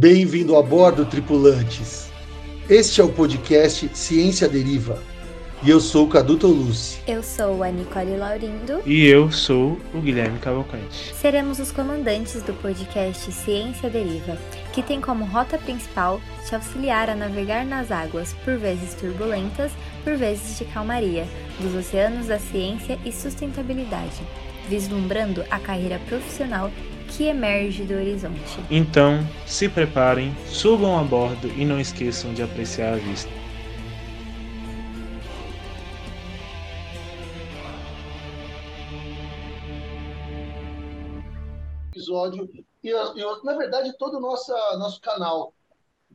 Bem-vindo a bordo, tripulantes. Este é o podcast Ciência Deriva. E eu sou o Cadu Tolucci. Eu sou a Nicole Laurindo. E eu sou o Guilherme Cavalcante. Seremos os comandantes do podcast Ciência Deriva, que tem como rota principal te auxiliar a navegar nas águas, por vezes turbulentas, por vezes de calmaria, dos oceanos da ciência e sustentabilidade, vislumbrando a carreira profissional que emerge do horizonte. Então, se preparem, subam a bordo e não esqueçam de apreciar a vista. episódio. E eu, na verdade, todo o nosso, nosso canal.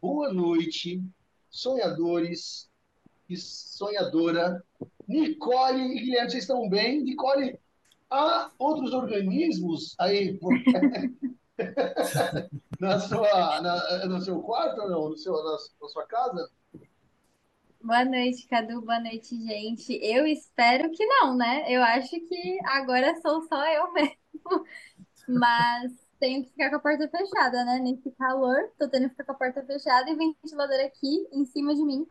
Boa noite, sonhadores e sonhadora. Nicole e Guilherme, vocês estão bem? Nicole, há outros organismos aí na sua, na, no seu quarto ou? No seu, na, na sua casa? Boa noite, Cadu. Boa noite, gente. Eu espero que não, né? Eu acho que agora sou só eu mesmo. Mas tenho que ficar com a porta fechada, né? Nesse calor, tô tendo que ficar com a porta fechada e ventilador aqui em cima de mim.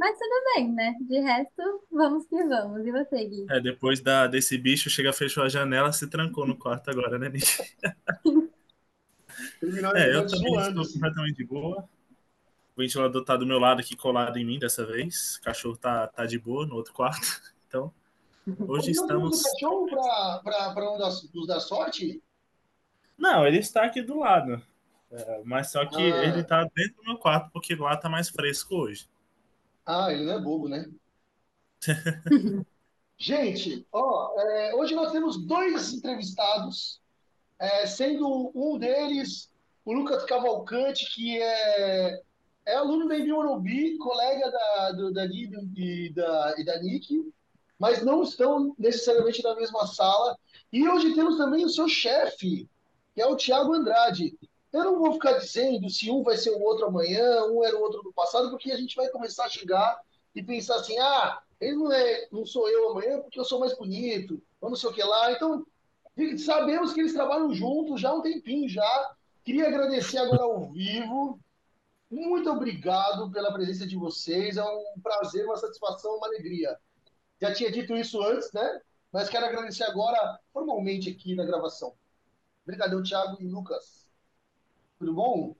Mas tudo bem, né? De resto, vamos que vamos. E você, Gui? É, depois da, desse bicho, chega, fechou a janela, se trancou no quarto agora, né, Nick? é, eu também estou completamente de boa. O ventilador tá do meu lado aqui, colado em mim dessa vez. O cachorro tá, tá de boa no outro quarto. Então, hoje estamos... O cachorro para um das, dos da sorte? Não, ele está aqui do lado. É, mas só que ah. ele está dentro do meu quarto, porque lá está mais fresco hoje. Ah, ele não é bobo, né? Gente, ó, é, hoje nós temos dois entrevistados, é, sendo um deles o Lucas Cavalcante, que é, é aluno da Morumbi, colega da, do, da e da, e da Nick, mas não estão necessariamente na mesma sala. E hoje temos também o seu chefe, que é o Thiago Andrade. Eu não vou ficar dizendo se um vai ser o outro amanhã, um era o outro do passado, porque a gente vai começar a chegar e pensar assim: ah, ele não, é, não sou eu amanhã porque eu sou mais bonito, ou não sei o que lá. Então, sabemos que eles trabalham juntos já há um tempinho já. Queria agradecer agora ao vivo. Muito obrigado pela presença de vocês. É um prazer, uma satisfação, uma alegria. Já tinha dito isso antes, né? Mas quero agradecer agora formalmente aqui na gravação. Obrigadão, Thiago e Lucas. Tudo bom?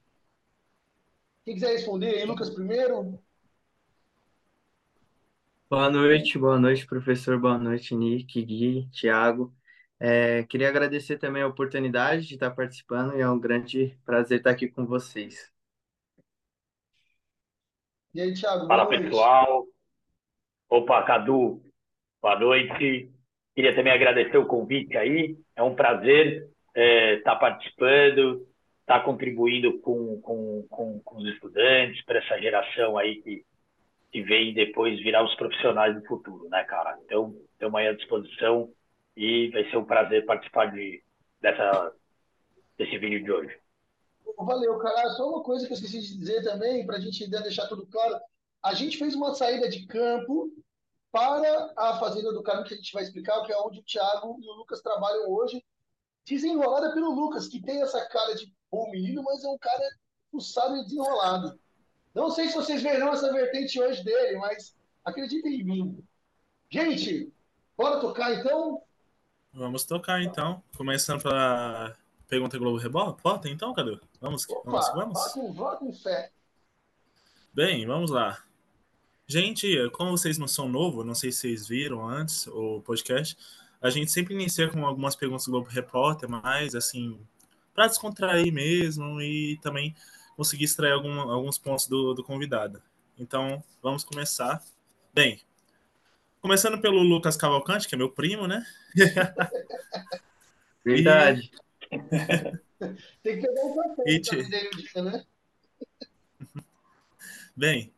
Quem quiser responder aí, Lucas primeiro. Boa noite, boa noite, professor, boa noite, Nick, Gui, Thiago. É, queria agradecer também a oportunidade de estar participando e é um grande prazer estar aqui com vocês. E aí, Thiago? Fala, pessoal. Opa, Cadu, boa noite. Queria também agradecer o convite aí. É um prazer é, tá participando, está contribuindo com, com, com, com, os estudantes, para essa geração aí que, que vem depois virar os profissionais do futuro, né, cara? Então, estamos aí à disposição e vai ser um prazer participar de, dessa, desse vídeo de hoje. Valeu, cara. Só uma coisa que eu esqueci de dizer também, para a gente deixar tudo claro. A gente fez uma saída de campo para a Fazenda do Carmo, que a gente vai explicar, que é onde o Thiago e o Lucas trabalham hoje, desenrolada pelo Lucas, que tem essa cara de bom menino, mas é um cara fuçado e desenrolado. Não sei se vocês verão essa vertente hoje dele, mas acreditem em mim. Gente, bora tocar então? Vamos tocar então. Começando pela pergunta Globo Repórter, então, Cadu? Vamos, Opa, vamos, vamos? Vá com, vá com fé. Bem, vamos lá. Gente, como vocês não são novos, não sei se vocês viram antes o podcast, a gente sempre inicia com algumas perguntas do Globo Repórter, mas assim, para descontrair mesmo e também conseguir extrair algum, alguns pontos do, do convidado. Então, vamos começar. Bem, começando pelo Lucas Cavalcante, que é meu primo, né? Verdade. E... Tem que pegar um papel te... né? Bem,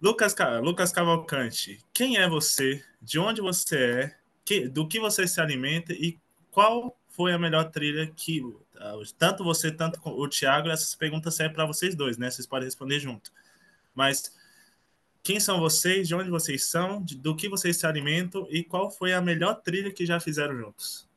Lucas, Lucas Cavalcante, quem é você? De onde você é? Que, do que você se alimenta e qual foi a melhor trilha que tanto você, tanto o Thiago, essas perguntas servem para vocês dois, né? Vocês podem responder junto. Mas quem são vocês, de onde vocês são, de, do que vocês se alimentam e qual foi a melhor trilha que já fizeram juntos?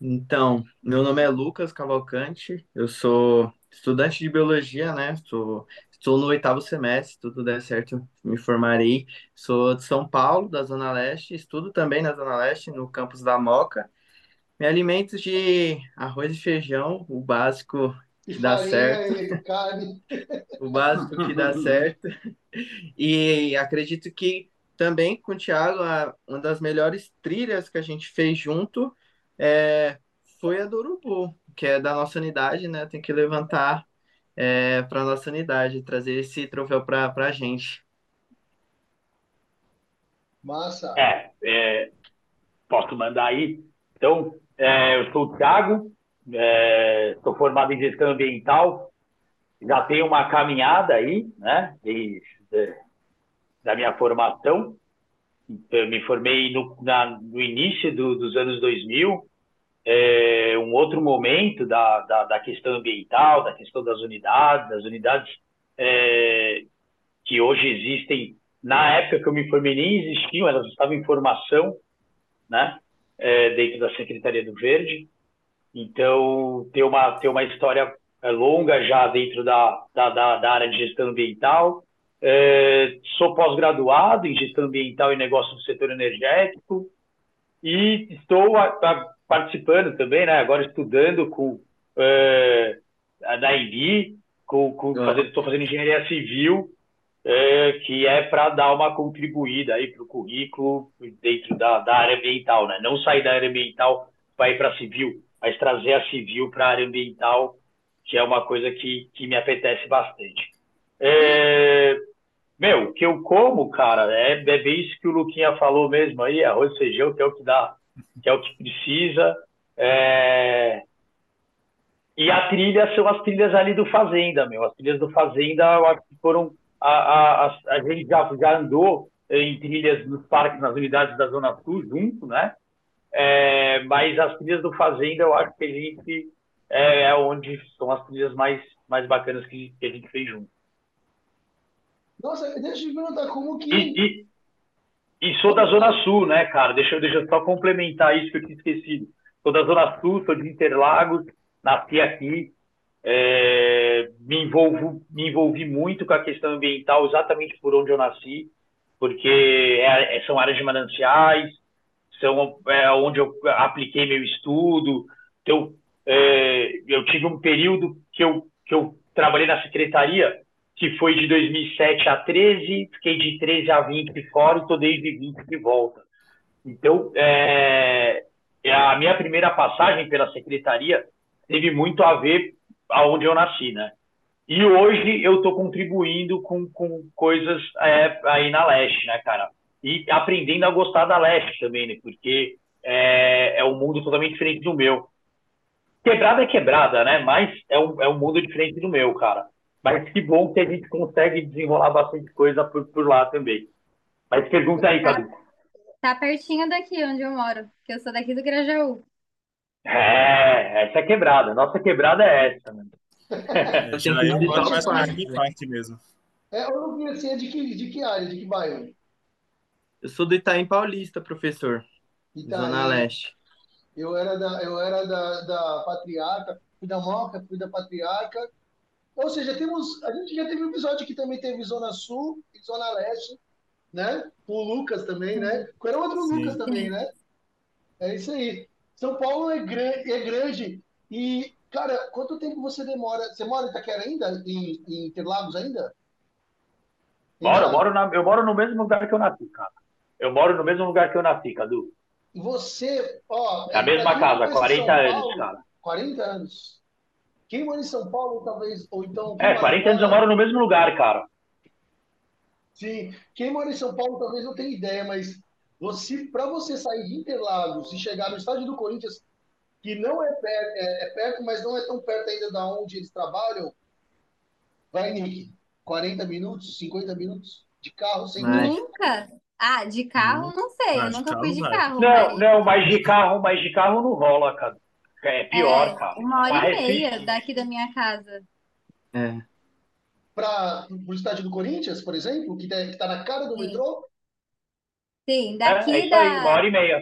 Então, meu nome é Lucas Cavalcante, eu sou estudante de biologia, né? Sou, estou no oitavo semestre, se tudo der certo, me formarei. Sou de São Paulo, da Zona Leste, estudo também na Zona Leste, no campus da Moca. Me alimento de arroz e feijão, o básico que dá certo, e carne. o básico que dá certo. E acredito que também com o Thiago, a- uma das melhores trilhas que a gente fez junto é, foi a do Urubu, que é da nossa unidade, né? Tem que levantar para nossa unidade, trazer esse troféu para a gente. Massa. É, é, posso mandar aí. Então, é, eu sou o Thiago, é, sou formado em gestão ambiental, já tenho uma caminhada aí, né, desde da minha formação. Eu me formei no, na, no início do, dos anos 2000, é, um outro momento da, da, da, questão ambiental, da questão das unidades, das unidades é, que hoje existem. Na época que eu me formei nem existiam, elas estavam em formação, né, é, dentro da Secretaria do Verde. Então, tem uma, tem uma história longa já dentro da, da, da, da área de gestão ambiental. É, sou pós-graduado em gestão ambiental e negócio do setor energético e estou a, a, participando também, né, agora estudando com é, da INDI, com, com, fazendo, estou fazendo engenharia civil, é, que é para dar uma contribuída aí para o currículo dentro da, da área ambiental, né? Não sair da área ambiental para ir para civil, mas trazer a civil para a área ambiental, que é uma coisa que, que me apetece bastante. É, meu, o que eu como, cara, é, é bem isso que o Luquinha falou mesmo aí, arroz e feijão, que é o que dá, que é o que precisa. É... E a trilha são as trilhas ali do Fazenda, meu. As trilhas do Fazenda, eu acho que foram. A, a, a, a gente já, já andou em trilhas nos parques, nas unidades da Zona Sul, junto, né? É, mas as trilhas do Fazenda, eu acho que a gente é, é onde são as trilhas mais, mais bacanas que, que a gente fez junto. Nossa, deixa eu te perguntar como que. E, e, e, sou da Zona Sul, né, cara? Deixa, eu, deixa eu só complementar isso que eu tinha esquecido. Sou da Zona Sul, sou de Interlagos, nasci aqui. É, me, envolvo, me envolvi muito com a questão ambiental exatamente por onde eu nasci, porque é, são áreas de mananciais, são é, onde eu apliquei meu estudo. Então, é, eu tive um período que eu, que eu trabalhei na secretaria que foi de 2007 a 13, fiquei de 13 a 20 fora e estou desde 20 de volta. Então, é, a minha primeira passagem pela secretaria teve muito a ver aonde eu nasci, né? E hoje eu estou contribuindo com, com coisas é, aí na leste, né, cara? E aprendendo a gostar da leste também, né? Porque é, é um mundo totalmente diferente do meu. Quebrada é quebrada, né? Mas é um, é um mundo diferente do meu, cara. Mas que bom que a gente consegue desenrolar bastante coisa por, por lá também. Mas pergunta aí, Cadu. Tá pertinho daqui onde eu moro, que eu sou daqui do Grajaú. É, essa é quebrada. Nossa quebrada é essa, né? É, já eu moro mais pra parte mesmo. É, eu não vi assim, é de que, de que área, de que bairro? Eu sou do Itaim Paulista, professor. Itaim. Zona Leste. Eu era da, eu era da, da Patriarca, fui da Moca, fui da Patriarca. Ou seja, temos, a gente já teve um episódio que também teve Zona Sul e Zona Leste, né? Com o Lucas também, né? Era outro Sim. Lucas também, né? É isso aí. São Paulo é, gran é grande. E, cara, quanto tempo você demora? Você mora em Itaquera ainda? Em, em Interlagos ainda? Moro, eu moro, na, eu moro no mesmo lugar que eu nasci, cara. Eu moro no mesmo lugar que eu nasci, Cadu. E você, ó. Na mesma casa, conhece 40 São anos, Paulo, cara. 40 anos. Quem mora em São Paulo, talvez, ou então. É, mora 40 anos eu moro no mesmo lugar, cara. Sim, quem mora em São Paulo talvez não tenha ideia, mas você, para você sair de Interlagos e chegar no estádio do Corinthians, que não é perto, é, é perto, mas não é tão perto ainda da onde eles trabalham, vai, Nick, 40 minutos, 50 minutos de carro sem dúvida. Nunca? Ah, de carro, não sei. Eu Ah, de nunca fui de vai. carro. Não, mas- não, mas de carro, mas de carro não rola, cara. É pior, É, cara. uma hora e meia daqui da minha casa. É. Para o estádio do Corinthians, por exemplo, que está na cara do Sim. metrô, Sim, É, daqui é isso aí, uma da, hora e meia.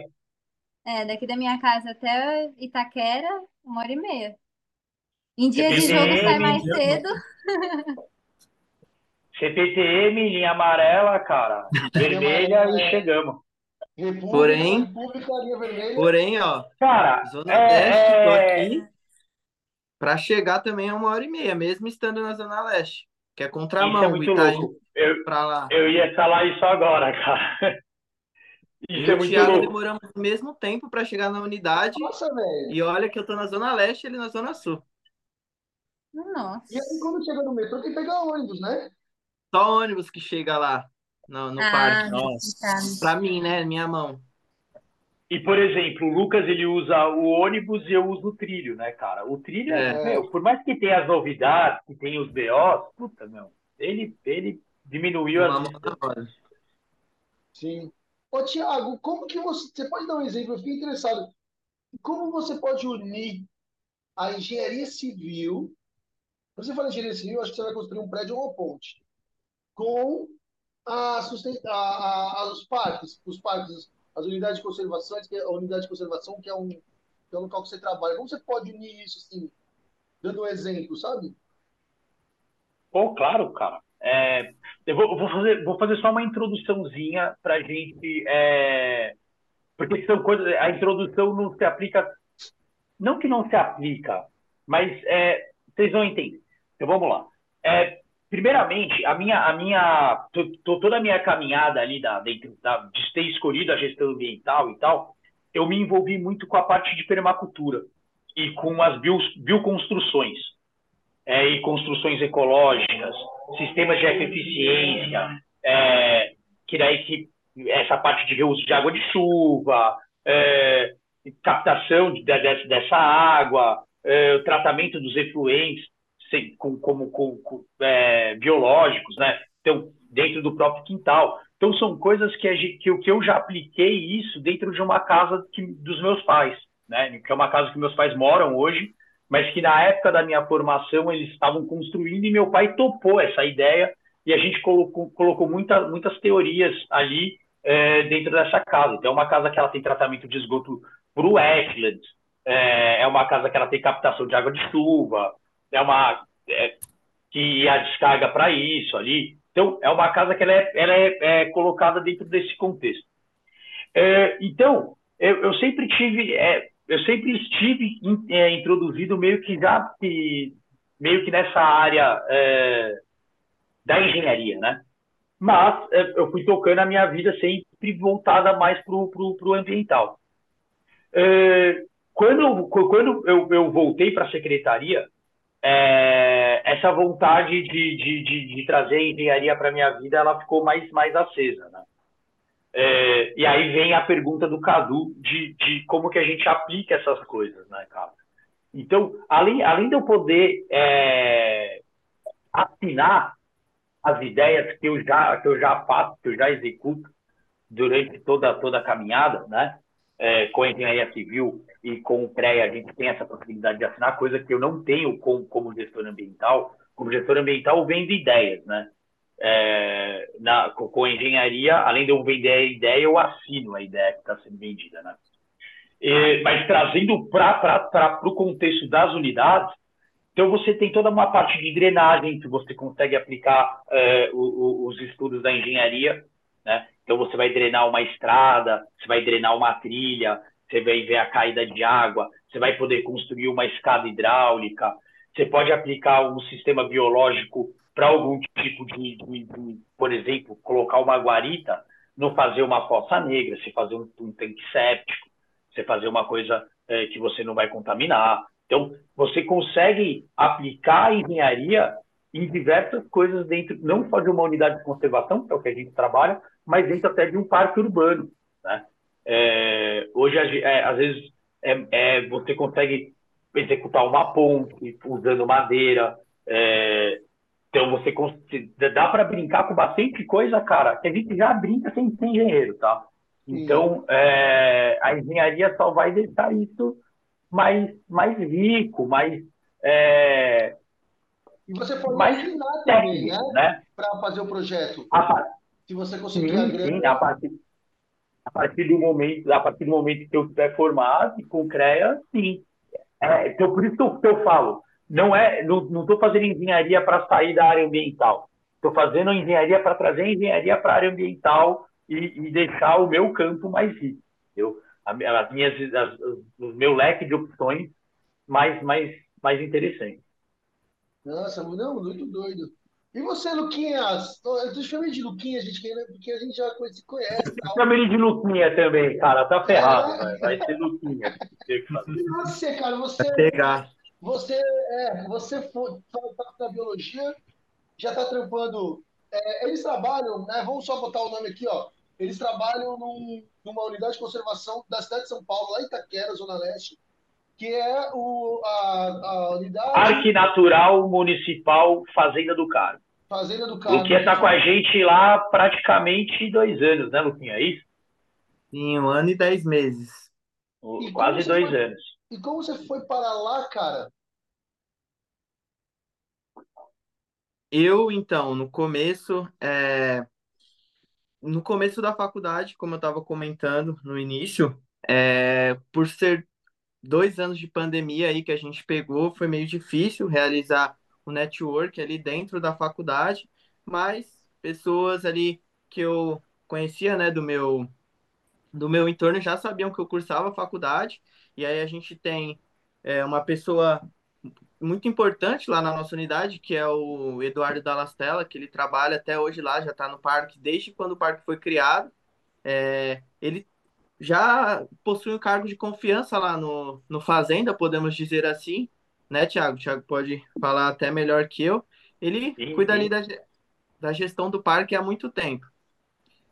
é, daqui da minha casa até Itaquera, uma hora e meia. Em dia de jogo sai mais cedo. CPTM, linha amarela, cara. Vermelha e chegamos. República, Porém- República, linha vermelha. Porém, ó, Cara, Zona é- Leste, tô é- aqui. Pra chegar também é uma hora e meia, mesmo estando na Zona Leste. Que é isso é contramão, Itaim louco. Eu, pra lá. eu ia falar isso agora, cara. E Isso é o muito Thiago louco. demoramos o mesmo tempo pra chegar na unidade. Nossa, velho. E olha que eu tô na Zona Leste e ele na Zona Sul. Nossa. E aí, quando chega no metrô, tem que pegar ônibus, né? Só ônibus que chega lá no, no Ah, parque. Nossa. Pra mim, né? Minha mão. E, por exemplo, o Lucas ele usa o ônibus e eu uso o trilho, né, cara? O trilho, É. meu, por mais que tenha as novidades, que tenha os BOs, puta, meu, ele, ele diminuiu Uma as. Sim. Ô, Tiago, como que você. Você pode dar um exemplo? Eu fiquei interessado. Como você pode unir a engenharia civil? Quando você fala engenharia civil, acho que você vai construir um prédio ou uma ponte. Com a susten- a- a- os parques, os parques, as unidades de conservação, que é a unidade de conservação, que é um, que é um local que você trabalha. Como você pode unir isso, assim, dando um exemplo, sabe? Pô, claro, cara. É, eu vou, vou fazer, vou fazer só uma introduçãozinha pra gente. é, porque são coisas. A introdução não se aplica. Não que não se aplica, mas é, vocês vão entender. Então vamos lá. É, primeiramente, a minha, a minha, to- to- toda a minha caminhada ali da, dentro da, de ter escolhido a gestão ambiental e tal, eu me envolvi muito com a parte de permacultura e com as bio, bioconstruções é, e construções ecológicas, sistemas de ecoeficiência, é, que daí que essa parte de reuso de água de chuva, é, captação de- de- dessa água, é, tratamento dos efluentes sem- com- como com- com, é, biológicos, né? Então, dentro do próprio quintal. Então, são coisas que, que, eu- que eu já apliquei isso dentro de uma casa que, dos meus pais, né? Que é uma casa que meus pais moram hoje, mas que na época da minha formação eles estavam construindo e meu pai topou essa ideia e a gente colocou, colocou muita, muitas teorias ali é, dentro dessa casa. Então, é uma casa que ela tem tratamento de esgoto para o é, é uma casa que ela tem captação de água de chuva, é uma é, que a descarga para isso ali. Então, é uma casa que ela é, ela é, é colocada dentro desse contexto. É, então, eu, eu sempre tive, é, eu sempre estive in- é, introduzido meio que já que, meio que nessa área da engenharia, né? Mas eu fui tocando a minha vida sempre voltada mais para o ambiental. Quando quando eu, eu voltei para a secretaria, é, essa vontade de, de, de, de trazer engenharia para minha vida, ela ficou mais, mais acesa, né? É, e aí vem a pergunta do Cadu de, de como que a gente aplica essas coisas, né, cara? Então, além, além de eu poder é, assinar as ideias que eu já que eu já faço, que eu já executo durante toda toda a caminhada, né? É, com a engenharia civil e com o CREA, a gente tem essa possibilidade de assinar, coisa que eu não tenho com, como gestor ambiental. Como gestor ambiental, eu vendo ideias, né? É, na, com, com engenharia, além de eu vender a ideia, eu assino a ideia que está sendo vendida, né? E, mas trazendo para o contexto das unidades, então você tem toda uma parte de drenagem que você consegue aplicar é, o, o, os estudos da engenharia, né? Então você vai drenar uma estrada, você vai drenar uma trilha, você vai ver a caída de água, você vai poder construir uma escada hidráulica, você pode aplicar um sistema biológico para algum tipo de, de, de, por exemplo, colocar uma guarita, não fazer uma fossa negra, se fazer um, um tanque séptico, você fazer uma coisa é, que você não vai contaminar. Então, você consegue aplicar a engenharia em diversas coisas dentro, não só de uma unidade de conservação, que é o que a gente trabalha, mas dentro até de um parque urbano. Né? É, hoje, é, às vezes, é, você consegue executar uma ponte usando madeira. É, então, você dá para brincar com bastante coisa, cara, que a gente já brinca sem ser engenheiro, tá? Então, é, a engenharia só vai deixar isso mais, mais rico, mais. É, e você pode mais assinar técnico, também, né? né? Para fazer o projeto. A, Se você conseguir sim, a grana. sim, a partir, a partir do momento, a partir do momento que eu estiver formado com CREA, sim. É, então, por isso que eu, que eu falo, não é, não estou fazendo engenharia para sair da área ambiental. Estou fazendo engenharia para trazer engenharia para a área ambiental e, e, deixar o meu campo mais rico. Entendeu? As minhas, as, o meu leque de opções mais, mais, mais interessante. Nossa, não, muito doido. E você, Luquinhas? Eu te chamei de Luquinhas, gente, porque a gente já se conhece. Chama ele de Luquinha também, cara. Tá ferrado, é. Vai ser Luquinha. E você, cara, você. pegar. Você, é, você foi, tá na biologia, já está trampando. É, eles trabalham, né? Vamos só botar o nome aqui, ó. Eles trabalham num, numa unidade de conservação da cidade de São Paulo, lá em Itaquera, Zona Leste, que é o, a, a unidade. Parque Natural Municipal Fazenda do Carmo. Fazenda do Carmo. Luquinha está com a gente lá praticamente dois anos, né, Luquinha? É isso? Sim, um ano e dez meses. E Quase dois foi, anos. E como você foi para lá, cara? Eu, então, no começo, é... no começo da faculdade, como eu estava comentando no início, é... por ser dois anos de pandemia aí que a gente pegou, foi meio difícil realizar o network ali dentro da faculdade, mas pessoas ali que eu conhecia, né, do meu do meu entorno já sabiam que eu cursava faculdade, e aí a gente tem é, uma pessoa muito importante lá na nossa unidade, que é o Eduardo Dallastella, que ele trabalha até hoje lá, já está no parque desde quando o parque foi criado. É, ele já possui um cargo de confiança lá no, no Fazenda, podemos dizer assim, né, Tiago? O Tiago pode falar até melhor que eu. Ele sim, cuida sim. ali da, da gestão do parque há muito tempo.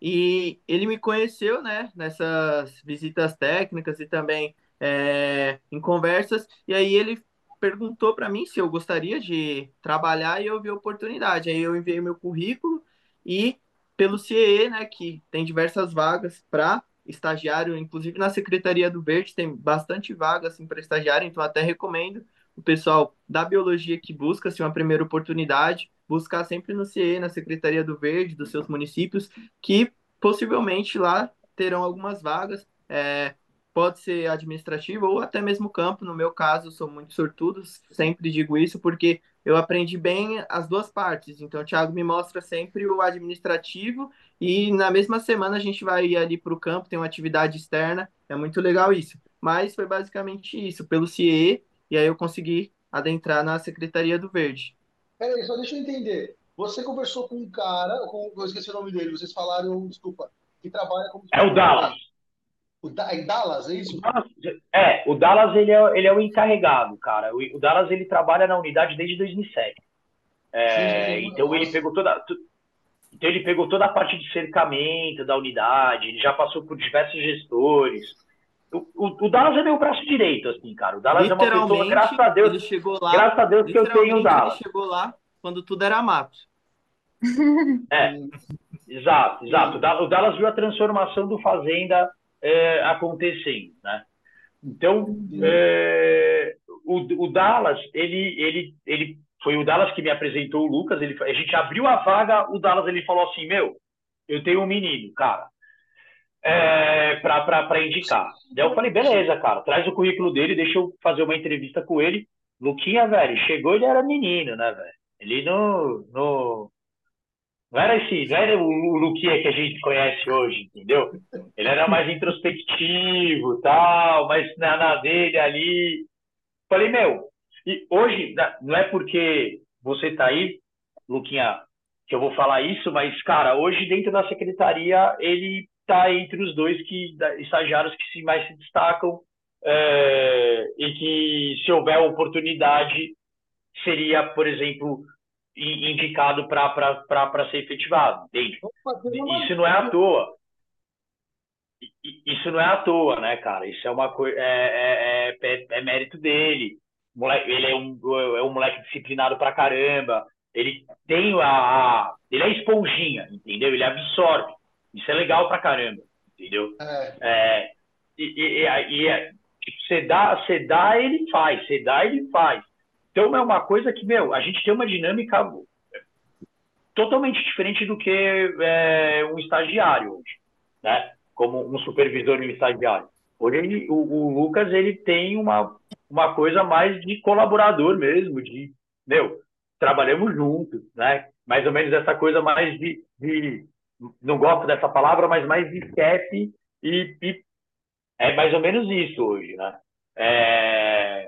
E ele me conheceu, né, nessas visitas técnicas e também é, em conversas, e aí ele perguntou para mim se eu gostaria de trabalhar e eu vi a oportunidade. Aí eu enviei meu currículo e pelo CIE, né, que tem diversas vagas para estagiário, inclusive na Secretaria do Verde tem bastante vaga assim para estagiário, então até recomendo o pessoal da biologia que busca se uma primeira oportunidade, buscar sempre no CIE, na Secretaria do Verde, dos seus municípios, que possivelmente lá terão algumas vagas. É, pode ser administrativo ou até mesmo campo. No meu caso, sou muito sortudo, sempre digo isso, porque eu aprendi bem as duas partes. Então, o Thiago me mostra sempre o administrativo e na mesma semana a gente vai ir ali para o campo, tem uma atividade externa, é muito legal isso. Mas foi basicamente isso, pelo CIE, e aí eu consegui adentrar na Secretaria do Verde. Peraí, só deixa eu entender. Você conversou com um cara, com, eu esqueci o nome dele, vocês falaram, desculpa, que trabalha como. É o Dallas. O da, em Dallas, é isso? É, o Dallas ele é, ele é o encarregado, cara. O, o Dallas ele trabalha na unidade desde 2007. É, sim, então ele pegou toda, então ele pegou toda a parte de cercamento da unidade. Ele já passou por diversos gestores. O, o, o Dallas é meu braço direito, assim, cara. O Dallas é uma pessoa, graças a Deus, ele chegou lá, graças a Deus que eu tenho o Dallas. Ele chegou lá quando tudo era mato. É, exato, exato. O Dallas viu a transformação do Fazenda é, acontecendo, né? Então, é, o, o, Dallas, ele, ele, ele foi o Dallas que me apresentou o Lucas. Ele, a gente abriu a vaga, o Dallas ele falou assim, meu, eu tenho um menino, cara, é, para indicar. Daí eu falei, beleza, cara, traz o currículo dele, deixa eu fazer uma entrevista com ele. Luquinha, velho, chegou, ele era menino, né, velho? Ele no, no, não era esse, não era o Luquinha que a gente conhece hoje, entendeu? Ele era mais introspectivo, tal, mas na, na dele ali. Falei, meu, e hoje, não é porque você tá aí, Luquinha, que eu vou falar isso, mas, cara, hoje dentro da secretaria, ele tá entre os dois que estagiários que se mais se destacam é, e que, se houver oportunidade, seria, por exemplo, indicado para ser efetivado, entende? Isso não é à toa. Isso não é à toa, né, cara? Isso é uma coisa. É, é, é, é, mérito dele. Ele é um, é um moleque disciplinado pra caramba. Ele tem a, a. Ele é esponjinha, entendeu? Ele absorve. Isso é legal pra caramba, entendeu? É. é e, e, e, e tipo, você dá, você dá, ele faz. Você dá, ele faz. Então é uma coisa que, meu, a gente tem uma dinâmica totalmente diferente do que é, um estagiário hoje, né? Como um supervisor e um estagiário. Hoje ele, o, o, Lucas ele tem uma uma coisa mais de colaborador mesmo, de, meu, trabalhamos juntos, né? Mais ou menos essa coisa mais de, de não gosto dessa palavra, mas mais de chefe e, e, é mais ou menos isso hoje, né? É...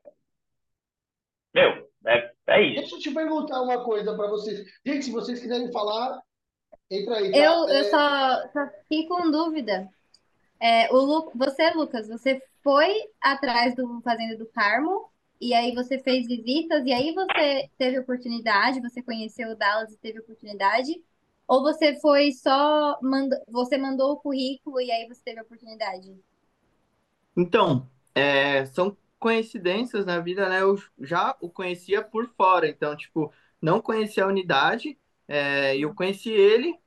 Meu, é, é isso. Deixa eu te perguntar uma coisa para vocês. Gente, se vocês quiserem falar, entra aí. Tá? Eu, é... eu só, só fiquei com dúvida. É, o Lu... Você, Lucas, você foi atrás do Fazenda do Carmo e aí você fez visitas e aí você teve oportunidade, você conheceu o Dallas e teve oportunidade? Ou você foi só, mand... você mandou o currículo e aí você teve oportunidade? Então, é, são coincidências na vida, né? Eu já o conhecia por fora, então, tipo, não conhecia a unidade, é, eu conheci ele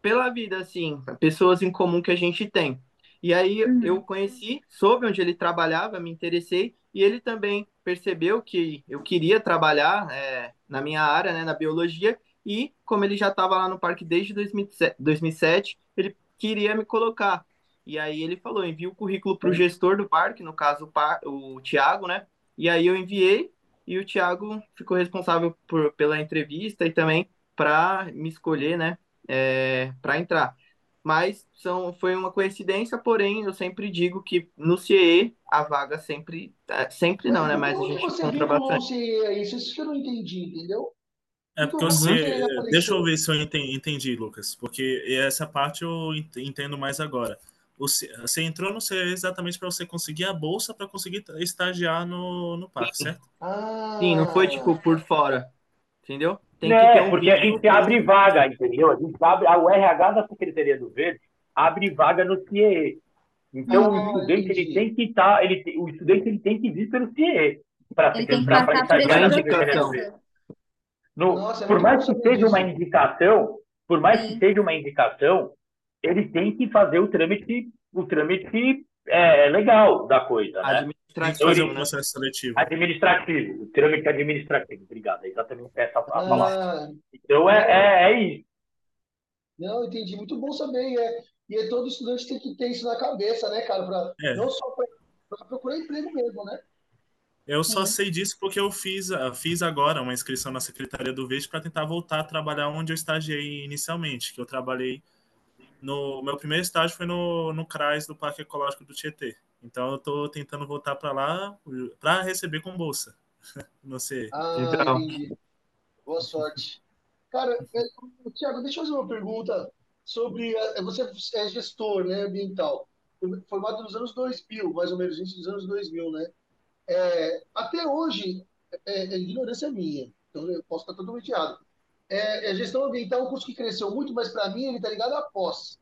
pela vida, assim, pessoas em comum que a gente tem. E aí uhum. eu conheci, soube onde ele trabalhava, me interessei, e ele também percebeu que eu queria trabalhar é, na minha área, né, na biologia, e como ele já estava lá no parque desde 2007, ele queria me colocar. E aí ele falou, envia o currículo para o gestor do parque, no caso o, par, o Tiago, né? E aí eu enviei e o Tiago ficou responsável por, pela entrevista e também para me escolher, né? É, para entrar mas são, foi uma coincidência, porém eu sempre digo que no CIE a vaga sempre, é, sempre não, né? Mas a gente você encontra bastante. CIE, isso que eu não entendi, entendeu? É porque você. Deixa eu ver se eu entendi, Lucas, porque essa parte eu entendo mais agora. Você entrou no CIE exatamente para você conseguir a bolsa para conseguir estagiar no, no parque, certo? Ah. Sim, não foi tipo por fora, entendeu? Tem que é, ter um porque a gente abre vaga, entendeu? A gente abre, a, o RH da Secretaria do Verde abre vaga no CIE. Então, ah, o estudante ele tem que estar, tá, ele, o estudante ele tem que vir pelo CIE para estagiar na Secretaria do Verde. No, Nossa, por mais que seja uma indicação, por mais Sim. que seja uma indicação, ele tem que fazer o trâmite, o trâmite é, legal da coisa, né? Administrativo, fazer um processo seletivo. Administrativo, o trâmite administrativo, obrigado, é exatamente essa a palavra. Ah, então é, é, é, isso. Não, entendi, muito bom saber, é, e é, todo estudante tem que ter isso na cabeça, né, cara, pra, é. não só para procurar emprego mesmo, né? Eu só sei disso porque eu fiz, fiz agora uma inscrição na Secretaria do Verde para tentar voltar a trabalhar onde eu estagiei inicialmente, que eu trabalhei no meu primeiro estágio foi no, no CRAS do Parque Ecológico do Tietê. Então eu estou tentando voltar para lá para receber com bolsa. Não sei. Ah, então... entendi. Boa sorte. Cara, é, Tiago, deixa eu fazer uma pergunta sobre. É, você é gestor né, ambiental, formado nos anos 2000, mais ou menos, início dos anos 2000, né? É, até hoje, é, é, ignorância minha, então eu posso estar totalmente errado é, é gestão ambiental é um curso que cresceu muito, mas para mim ele está ligado à pós.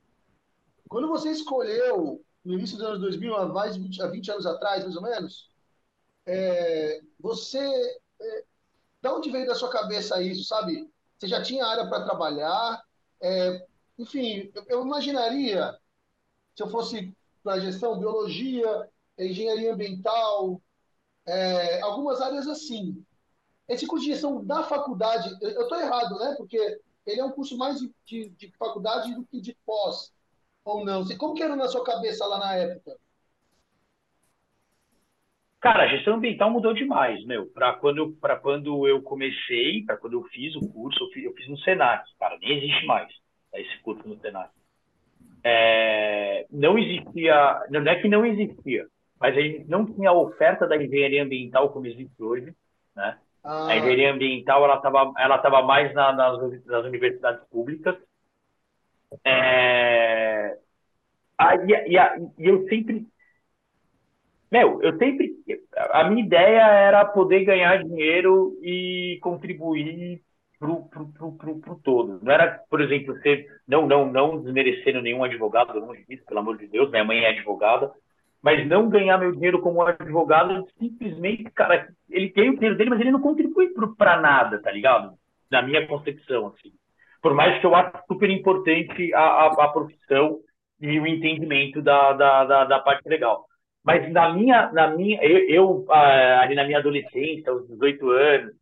Quando você escolheu, no início dos anos 2000, há mais de 20, há 20 anos atrás, mais ou menos, é, você. É, da onde veio da sua cabeça isso, sabe? Você já tinha área para trabalhar? É, enfim, eu, eu, imaginaria, se eu fosse para gestão, biologia, engenharia ambiental, é, algumas áreas assim. Esse curso de gestão da faculdade, eu estou errado, né? Porque ele é um curso mais de, de, de, faculdade do que de pós, ou não? Como que era na sua cabeça lá na época? Cara, a gestão ambiental mudou demais, meu. Para quando, quando eu comecei, para quando eu fiz o curso, eu fiz, eu fiz no Senac, cara, nem existe mais esse curso no Senac. É, não existia, não é que não existia, mas a gente não tinha a oferta da engenharia ambiental como existe hoje, né? Ah. A engenharia ambiental ela estava ela tava mais na, nas, nas universidades públicas. É... Ah, e, e, e eu sempre. Meu, eu sempre. A minha ideia era poder ganhar dinheiro e contribuir pro, pro, pro, pro, pro todo. Não era, por exemplo, ser. Não, não, não desmerecendo nenhum advogado, pelo amor de Deus, minha mãe é advogada mas não ganhar meu dinheiro como advogado, simplesmente, cara, ele tem o dinheiro dele, mas ele não contribui para nada, tá ligado? Na minha concepção, assim. Por mais que eu acho super importante a, a, a profissão e o entendimento da, da, da, da, parte legal. Mas na minha, na minha eu, eu ali na minha adolescência, aos 18 anos,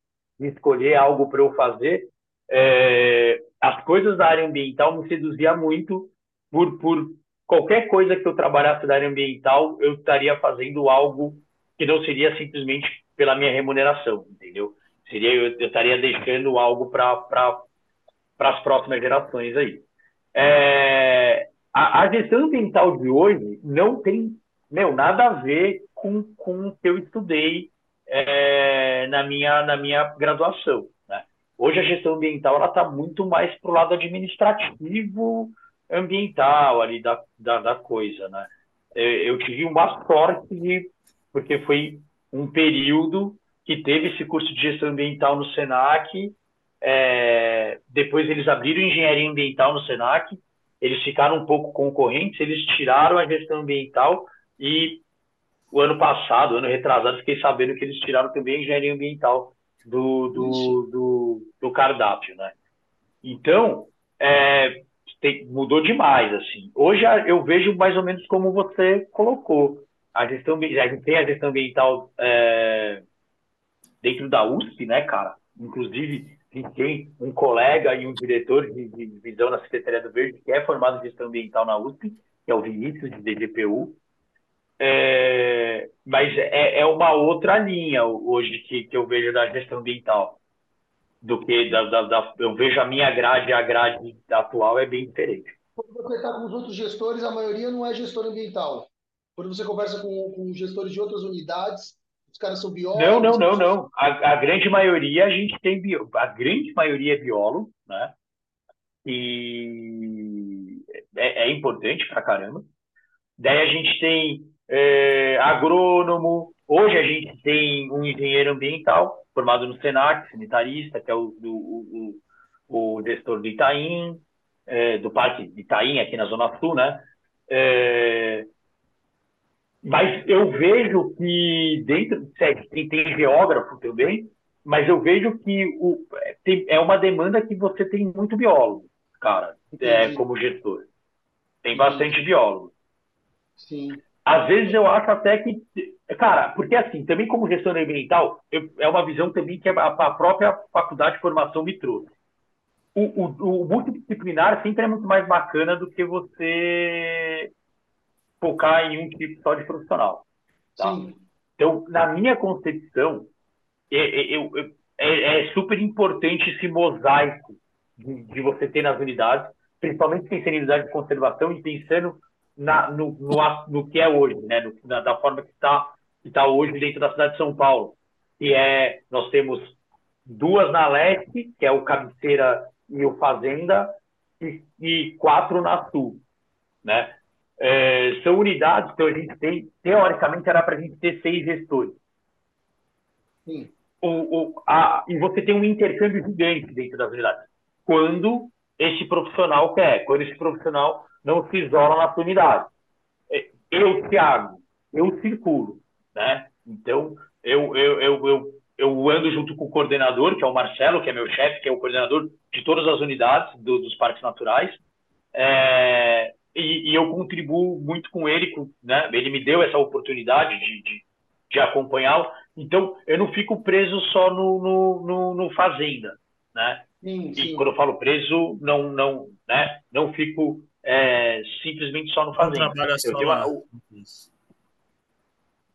escolher algo para eu fazer, é, as coisas da área ambiental me seduzia muito por, por qualquer coisa que eu trabalhasse na área ambiental, eu estaria fazendo algo que não seria simplesmente pela minha remuneração, entendeu? Seria eu, estaria deixando algo para pra, as próximas gerações aí. É, a, a, gestão ambiental de hoje não tem meu, nada a ver com, com o que eu estudei é, na, minha, na minha graduação. Né? Hoje a gestão ambiental está muito mais para o lado administrativo ambiental ali da, da, da coisa. Né? Eu, tive uma sorte de, porque foi um período que teve esse curso de gestão ambiental no SENAC, é, depois eles abriram engenharia ambiental no SENAC, eles ficaram um pouco concorrentes, eles tiraram a gestão ambiental e o ano passado, ano retrasado, fiquei sabendo que eles tiraram também a engenharia ambiental do, do, do, do cardápio, né? Então, é, tem, mudou demais, assim. Hoje eu vejo mais ou menos como você colocou. A gestão, a gente tem a gestão ambiental é, dentro da USP, né, cara? Inclusive, tem um colega e um diretor de, de visão na Secretaria do Verde que é formado em gestão ambiental na USP, que é o Vinícius, de DGPU. É, mas é, é, uma outra linha hoje que, que eu vejo da gestão ambiental do que da, da, da, eu vejo a minha grade a grade atual é bem diferente. Quando você está com os outros gestores, a maioria não é gestor ambiental. Quando você conversa com, com gestores de outras unidades, os caras são biólogos. Não, não, não, não. A, a grande maioria a gente tem bio, a grande maioria é biólogo, né? E é, é importante pra caramba. Daí a gente tem é, agrônomo. Hoje a gente tem um engenheiro ambiental formado no Senac, sanitarista, que é o, o, o, o gestor do Itaim, é, do Parque de Itaim, aqui na Zona Sul, né? É, mas eu vejo que dentro tem, tem geógrafo também, mas eu vejo que o, tem, é uma demanda que você tem muito biólogo, cara, é, como gestor. Tem bastante biólogo. Sim. Às vezes eu acho até que, cara, porque assim, também como gestor ambiental, eu, é uma visão também que a, a, própria faculdade de formação me trouxe. O, o, o multidisciplinar sempre é muito mais bacana do que você focar em um tipo só de profissional. Tá? Então, na minha concepção, é, é, é, é, super importante esse mosaico de, de, você ter nas unidades, principalmente pensando em unidade de conservação e pensando na, no, no, no, que é hoje, né? No, na, da forma que está que tá hoje dentro da cidade de São Paulo. Que é, nós temos duas na leste, que é o Cabeceira e o Fazenda, e, e quatro na sul, né? É, são unidades que a gente tem, teoricamente era para a gente ter seis gestores. Sim. O, o, a, e você tem um intercâmbio gigante dentro das unidades. Quando esse profissional quer, quando esse profissional não se isola na sua unidade. É, eu, Thiago, eu circulo, né? Então, eu, eu, eu, eu, eu ando junto com o coordenador, que é o Marcelo, que é meu chefe, que é o coordenador de todas as unidades do, dos parques naturais, é, e, e, eu contribuo muito com ele, com, né? Ele me deu essa oportunidade de, de, de acompanhá-lo. Então, eu não fico preso só no, no, no, no fazenda, né? Sim, sim. E quando eu falo preso, não, não, né? Não fico é, simplesmente só no fazenda. Não só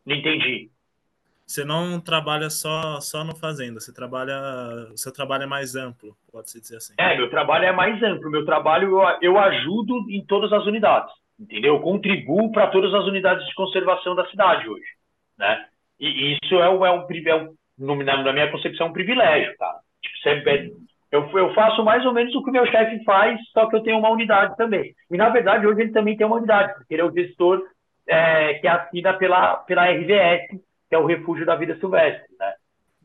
entendi. Você não trabalha só, só no fazenda, você trabalha, o seu trabalho é mais amplo, pode-se dizer assim. É, meu trabalho é mais amplo. Meu trabalho eu, eu ajudo em todas as unidades, entendeu? Eu contribuo para todas as unidades de conservação da cidade hoje, né? E isso é um, é um, é um na minha concepção, um privilégio, cara. Tipo, sempre, eu, eu faço mais ou menos o que o meu chefe faz, só que eu tenho uma unidade também. E, na verdade, hoje ele também tem uma unidade, porque ele é o gestor é, que assina pela, pela RVS, que é o Refúgio da Vida Silvestre. Né?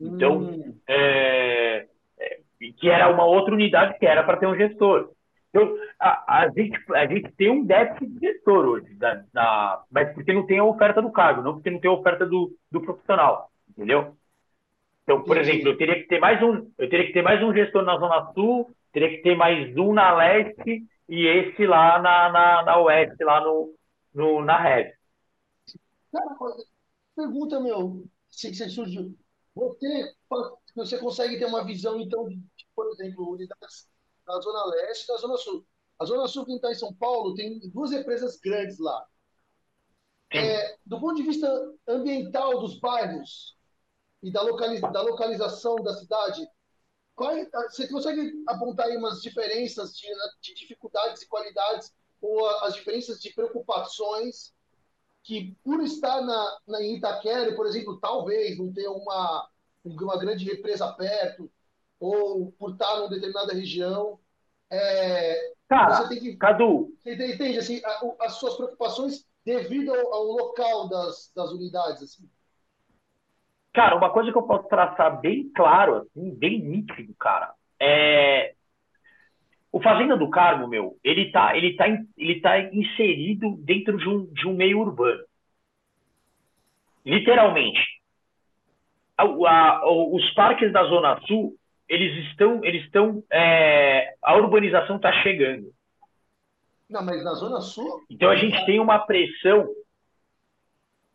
Então, hum. é, é, que era uma outra unidade que era para ter um gestor. Então, a, a, gente, a gente tem um déficit de gestor hoje, da, da, mas porque não tem a oferta do cargo, não porque não tem a oferta do, do profissional, entendeu? Então, por exemplo, eu teria que ter mais um, eu teria que ter mais um gestor na Zona Sul, teria que ter mais um na Leste e esse lá na, na, na Oeste, lá no, no, na Red. Pergunta, meu, se você surgiu. Você, você consegue ter uma visão, então, de, por exemplo, unidades na Zona Leste e na Zona Sul. A Zona Sul, que está em São Paulo, tem duas empresas grandes lá. é, do ponto de vista ambiental dos bairros e da, localiz, da localização da cidade, qual, é, você consegue apontar aí umas diferenças de, de dificuldades e qualidades ou as diferenças de preocupações que, por estar na, na Itaquera, por exemplo, talvez não ter uma, uma grande represa perto, ou por estar numa determinada região, é, Cara, você tem que. Cadu. Você entende, assim, as suas preocupações devido ao, ao, local das, das unidades, assim. Cara, uma coisa que eu posso traçar bem claro, assim, bem nítido, cara, é. O Fazenda do Carmo, meu, ele tá, ele tá, ele tá inserido dentro de um, de um meio urbano. Literalmente. A, a, os parques da Zona Sul, eles estão, eles estão, é, a urbanização está chegando. Não, mas na Zona Sul. Então a gente tem uma pressão.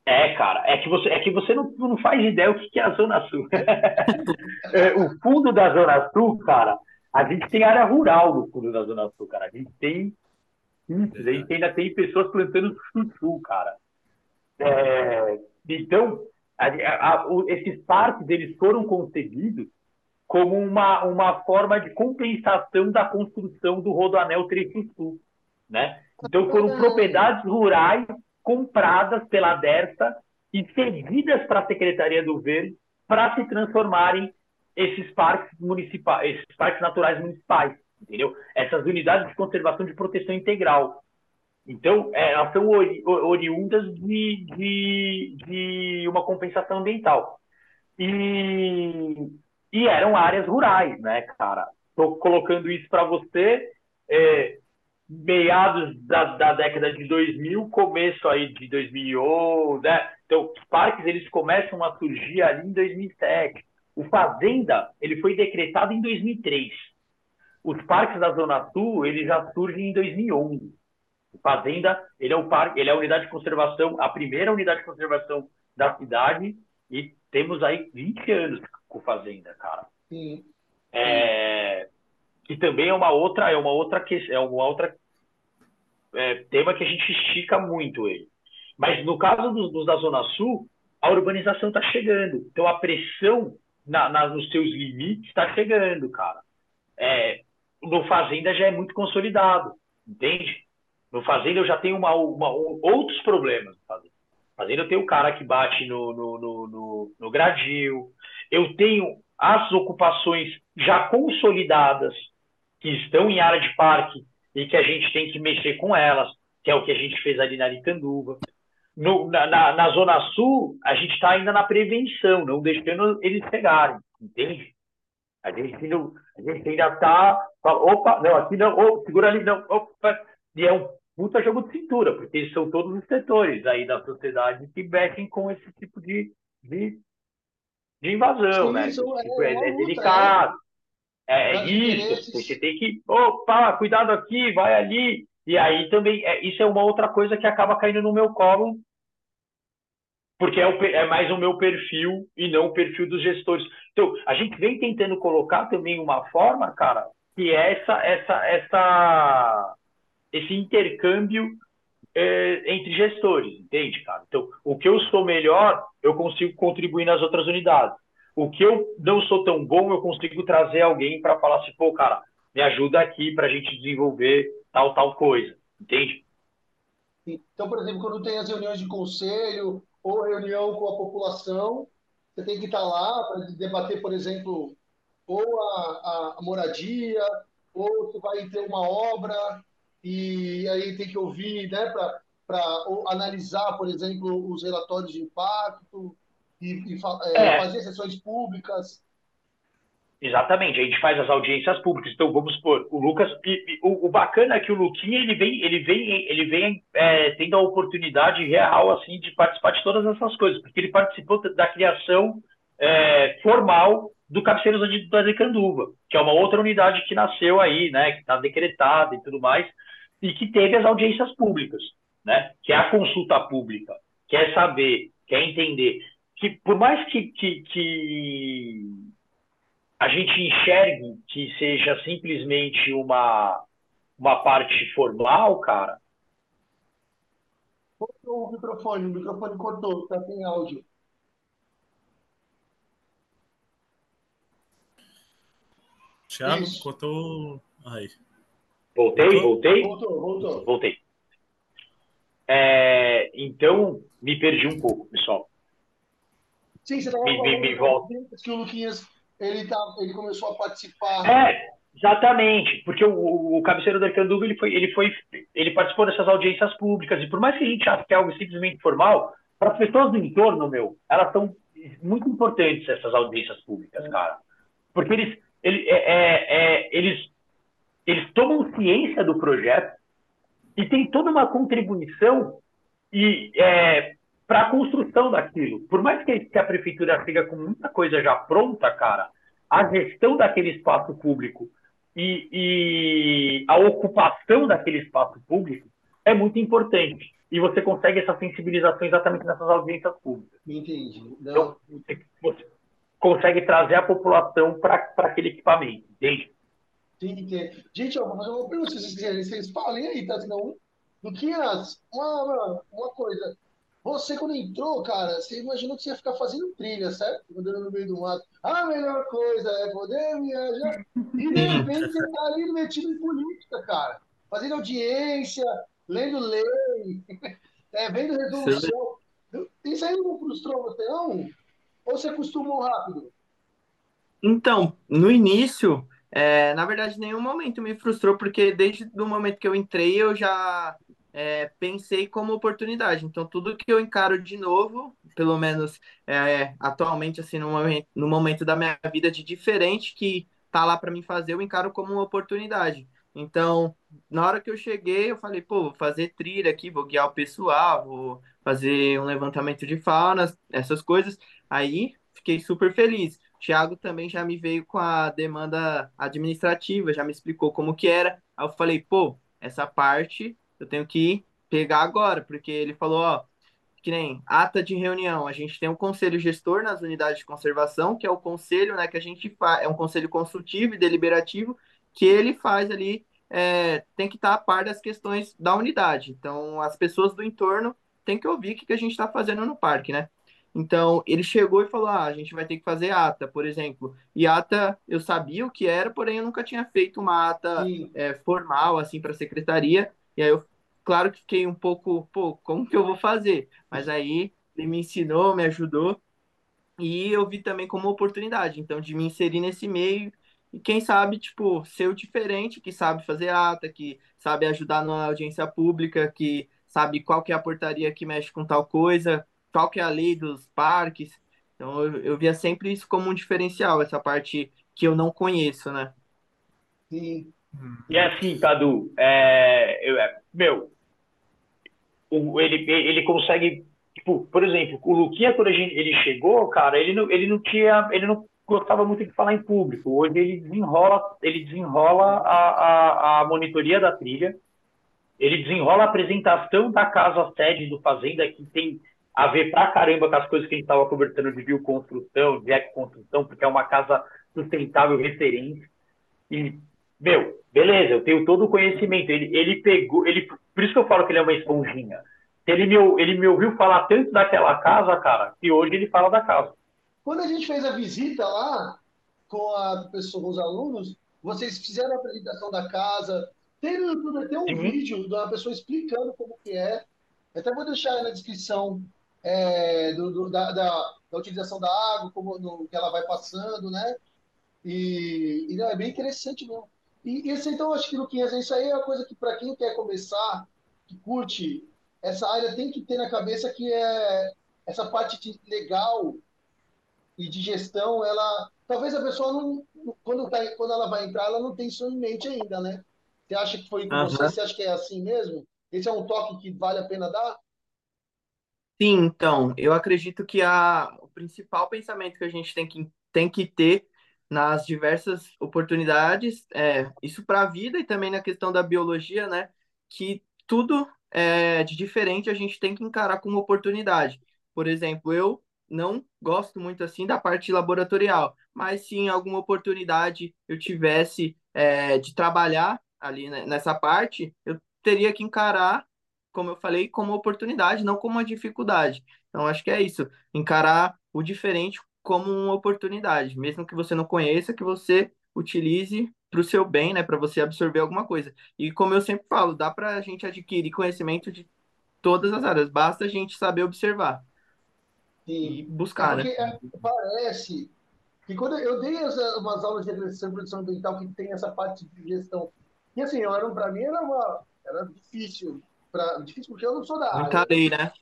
É, cara, é que você, é que você não, não faz ideia o que é a Zona Sul. é, o fundo da Zona Sul, cara, a gente tem área rural no fundo da Zona Sul, cara. A gente tem. a gente ainda tem pessoas plantando chuchu, cara. É, então, a, a, esses parques eles foram concebidos como uma, uma forma de compensação da construção do Rodoanel Trecho Sul. Né? Então foram propriedades rurais compradas pela Dersa e cedidas para a Secretaria do Verde para se transformarem esses parques municipais, esses parques naturais municipais, entendeu? Essas unidades de conservação de proteção integral. Então, é, elas são ori oriundas de, de, de uma compensação ambiental. E e eram áreas rurais, né, cara? Estou colocando isso para você, é, meados da, da, década de 2000, começo aí de 2011, né? Então, os parques, eles começam a surgir ali em 2007. O Fazenda, ele foi decretado em 2003. Os parques da Zona Sul, eles já surgem em 2011. O Fazenda, ele é o parque, ele é a unidade de conservação, a primeira unidade de conservação da cidade, e temos aí 20 anos com Fazenda, cara. Sim. É, que também é uma outra, é uma outra é uma outra é, tema que a gente estica muito ele. Mas no caso dos do, da Zona Sul, a urbanização está chegando. Então a pressão na, na, nos seus limites está chegando, cara. É, no Fazenda já é muito consolidado, entende? No Fazenda eu já tenho uma, uma, outros problemas. No Fazenda. Fazenda eu tenho o cara que bate no, no, no, no, no gradil, eu tenho as ocupações já consolidadas que estão em área de parque e que a gente tem que mexer com elas, que é o que a gente fez ali na Licanduva. No, na, na, na, Zona Sul, a gente está ainda na prevenção, não deixando eles pegarem, entende? A gente, não, a gente ainda está. Opa, não, aqui não, oh, segura ali, não, opa. E é um puta jogo de cintura, porque são todos os setores aí da sociedade que mexem com esse tipo de, de de invasão, Sim, né? Isso tipo, é, é, é, delicado. É, é isso, você tem que, opa, cuidado aqui, vai ali. E aí também, é, isso é uma outra coisa que acaba caindo no meu colo, porque é, o, é mais o meu perfil e não o perfil dos gestores. Então, a gente vem tentando colocar também uma forma, cara, que é essa, essa, essa, esse intercâmbio é, entre gestores, entende, cara? Então, o que eu sou melhor, eu consigo contribuir nas outras unidades. O que eu não sou tão bom, eu consigo trazer alguém para falar assim, pô, cara, me ajuda aqui para a gente desenvolver tal, tal coisa, entende? Então, por exemplo, quando tem as reuniões de conselho ou reunião com a população, você tem que estar lá para debater, por exemplo, ou a, a moradia, ou se vai ter uma obra, e aí tem que ouvir, né, para analisar, por exemplo, os relatórios de impacto e, e é, é. fazer sessões públicas. Exatamente, a gente faz as audiências públicas. Então, vamos supor, o Lucas, e, e, o, o, bacana é que o Luquinha ele vem, ele vem, ele vem é, tendo a oportunidade real assim de participar de todas essas coisas, porque ele participou da criação é, formal do Cabeceiros da Decanduva, que é uma outra unidade que nasceu aí, né, que está decretada e tudo mais e que teve as audiências públicas, né? que é a consulta pública, quer saber, quer entender. Que por mais que, que, que a gente enxergue que seja simplesmente uma, uma parte formal, cara, Cortou o microfone, o microfone cortou, tá sem áudio. Thiago, Isso. cortou. Aí. Voltei, Voltou? voltei, Voltou, voltou. voltei. É, então, me perdi um pouco, pessoal. Sim, você estava Me- me- falando que o Luquinhas ele, tá, ele começou a participar. É, exatamente, porque o, o cabeceiro da Canduga, ele foi, ele foi, ele participou dessas audiências públicas e por mais que a gente ache que é algo simplesmente formal, para as pessoas do entorno, meu, elas são muito importantes essas audiências públicas, cara, porque eles, ele, é, é, é, eles, eles tomam ciência do projeto e tem toda uma contribuição e é, para a construção daquilo. Por mais que, a prefeitura fica com muita coisa já pronta, cara, a gestão daquele espaço público e, e a ocupação daquele espaço público é muito importante. E você consegue essa sensibilização exatamente nessas audiências públicas. Entendi. Não, Então, você, consegue trazer a população para aquele equipamento, entende? tem que ter. Gente, ó, vou fazer uma pergunta, se vocês vocês falem aí, tá? Senão, Luquinhas, uma, uma coisa. Você, quando entrou, cara, você imaginou que você ia ficar fazendo trilha, certo? Andando no meio do mato. A melhor coisa é poder viajar. E de repente você tá ali metido em política, cara. Fazendo audiência, lendo lei, é, vendo resolução. Isso aí não frustrou você, não? Ou você acostumou rápido? Então, no início, é, na verdade, nenhum momento me frustrou, porque desde o momento que eu entrei, eu já é, pensei como oportunidade. Então, tudo que eu encaro de novo, pelo menos é, atualmente, assim, no momento, no momento da minha vida de diferente que tá lá para mim fazer, eu encaro como uma oportunidade. Então, na hora que eu cheguei, eu falei, pô, vou fazer trilha aqui, vou guiar o pessoal, vou fazer um levantamento de faunas, essas coisas. Aí, fiquei super feliz. Thiago também já me veio com a demanda administrativa, já me explicou como que era. Aí eu falei, pô, essa parte eu tenho que pegar agora, porque ele falou, ó, que nem ata de reunião, a gente tem um conselho gestor nas unidades de conservação, que é o conselho, né, que a gente faz, é um conselho consultivo e deliberativo, que ele faz ali, é, tem que estar a par das questões da unidade. Então, as pessoas do entorno têm que ouvir o que, que a gente está fazendo no parque, né? Então, ele chegou e falou: ah, a gente vai ter que fazer ata, por exemplo. E ata, eu sabia o que era, porém eu nunca tinha feito uma ata é, formal, assim, para a secretaria. E aí eu, claro que fiquei um pouco, pô, como que eu vou fazer? Mas aí ele me ensinou, me ajudou. E eu vi também como oportunidade, então, de me inserir nesse meio. E quem sabe, tipo, ser o diferente, que sabe fazer ata, que sabe ajudar na audiência pública, que sabe qual que é a portaria que mexe com tal coisa, qual que é a lei dos parques. Então eu, eu via sempre isso como um diferencial, essa parte que eu não conheço, né? Sim. E assim, Cadu, é, eu, é, meu, ele, ele consegue, tipo, por exemplo, o Luquinha, quando ele chegou, cara, ele não, ele não tinha, ele não gostava muito de falar em público. Hoje ele desenrola, ele desenrola a, a, a monitoria da trilha, ele desenrola a apresentação da casa sede do Fazenda, que tem a ver pra caramba com as coisas que a gente estava conversando de bioconstrução, de ecoconstrução, porque é uma casa sustentável referente. E, meu, beleza, eu tenho todo o conhecimento. Ele, ele pegou, ele, por isso que eu falo que ele é uma esponjinha. Ele me, ele me ouviu falar tanto daquela casa, cara, que hoje ele fala da casa. Quando a gente fez a visita lá com a pessoa, com os alunos, vocês fizeram a apresentação da casa. Tem no YouTube tem um Uhum. vídeo de uma pessoa explicando como que é. Eu até vou deixar aí na descrição é, do, do- da, da- da utilização da água, como no- que ela vai passando, né? E, e não, é bem interessante mesmo. E isso então, acho que Luquinhas, isso aí é uma coisa que para quem quer começar, que curte essa área, tem que ter na cabeça que é essa parte de legal e de gestão, ela talvez a pessoa não, quando, tá, quando ela vai entrar, ela não tem isso em mente ainda, né? Você acha que foi com Aham. você? Você acha que é assim mesmo? Esse é um toque que vale a pena dar? Sim, então, eu acredito que a, o principal pensamento que a gente tem que, tem que ter nas diversas oportunidades, é isso para a vida e também na questão da biologia, né? Que tudo é, de diferente a gente tem que encarar como oportunidade. Por exemplo, eu não gosto muito assim da parte laboratorial, mas se em alguma oportunidade eu tivesse é, de trabalhar ali né, nessa parte, eu teria que encarar como eu falei, como oportunidade, não como uma dificuldade. Então, acho que é isso, encarar o diferente como uma oportunidade, mesmo que você não conheça, que você utilize para o seu bem, né, para você absorver alguma coisa. E como eu sempre falo, dá para a gente adquirir conhecimento de todas as áreas, basta a gente saber observar Sim. e buscar, né? porque é, parece que quando eu dei essa- umas aulas de agressão e produção ambiental que tem essa parte de gestão, e assim, para mim era uma, era difícil, pra, difícil porque eu não sou da Muita área. lei, né?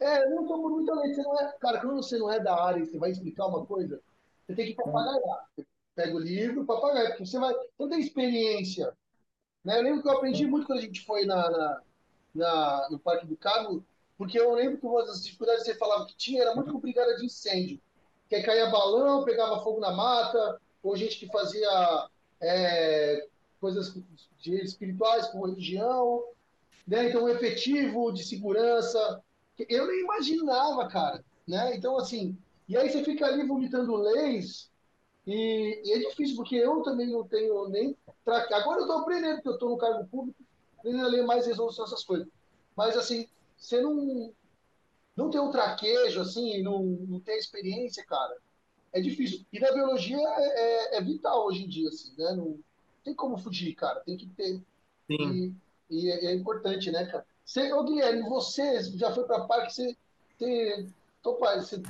É, eu não por muita lei, você não é, cara, quando você não é da área e você vai explicar uma coisa, você tem que papagaiar. Você pega o livro, papagaia, porque você vai, você não tem experiência, né? Eu lembro que eu aprendi muito quando a gente foi na, na, na- no Parque do Carmo, porque eu lembro que uma das dificuldades que você falava que tinha era muito com brigada de incêndio. Que aí caía balão, pegava fogo na mata, ou gente que fazia é, coisas espirituais com religião, né? Então, efetivo de segurança. Eu nem imaginava, cara, né? Então, assim, e aí você fica ali vomitando leis, e, e é difícil, porque eu também não tenho nem. tra- Agora eu estou aprendendo, porque eu estou no cargo público, aprendendo a ler mais resolução, essas coisas. Mas, assim, você não, não tem um traquejo, assim, não, não tem experiência, cara, é difícil. E na biologia é, é, é vital hoje em dia, assim, né? Não tem como fugir, cara, tem que ter. Sim. E, e é, é importante, né, cara? Você, ô, Guilherme, você já foi para parque, você tem, opa, você,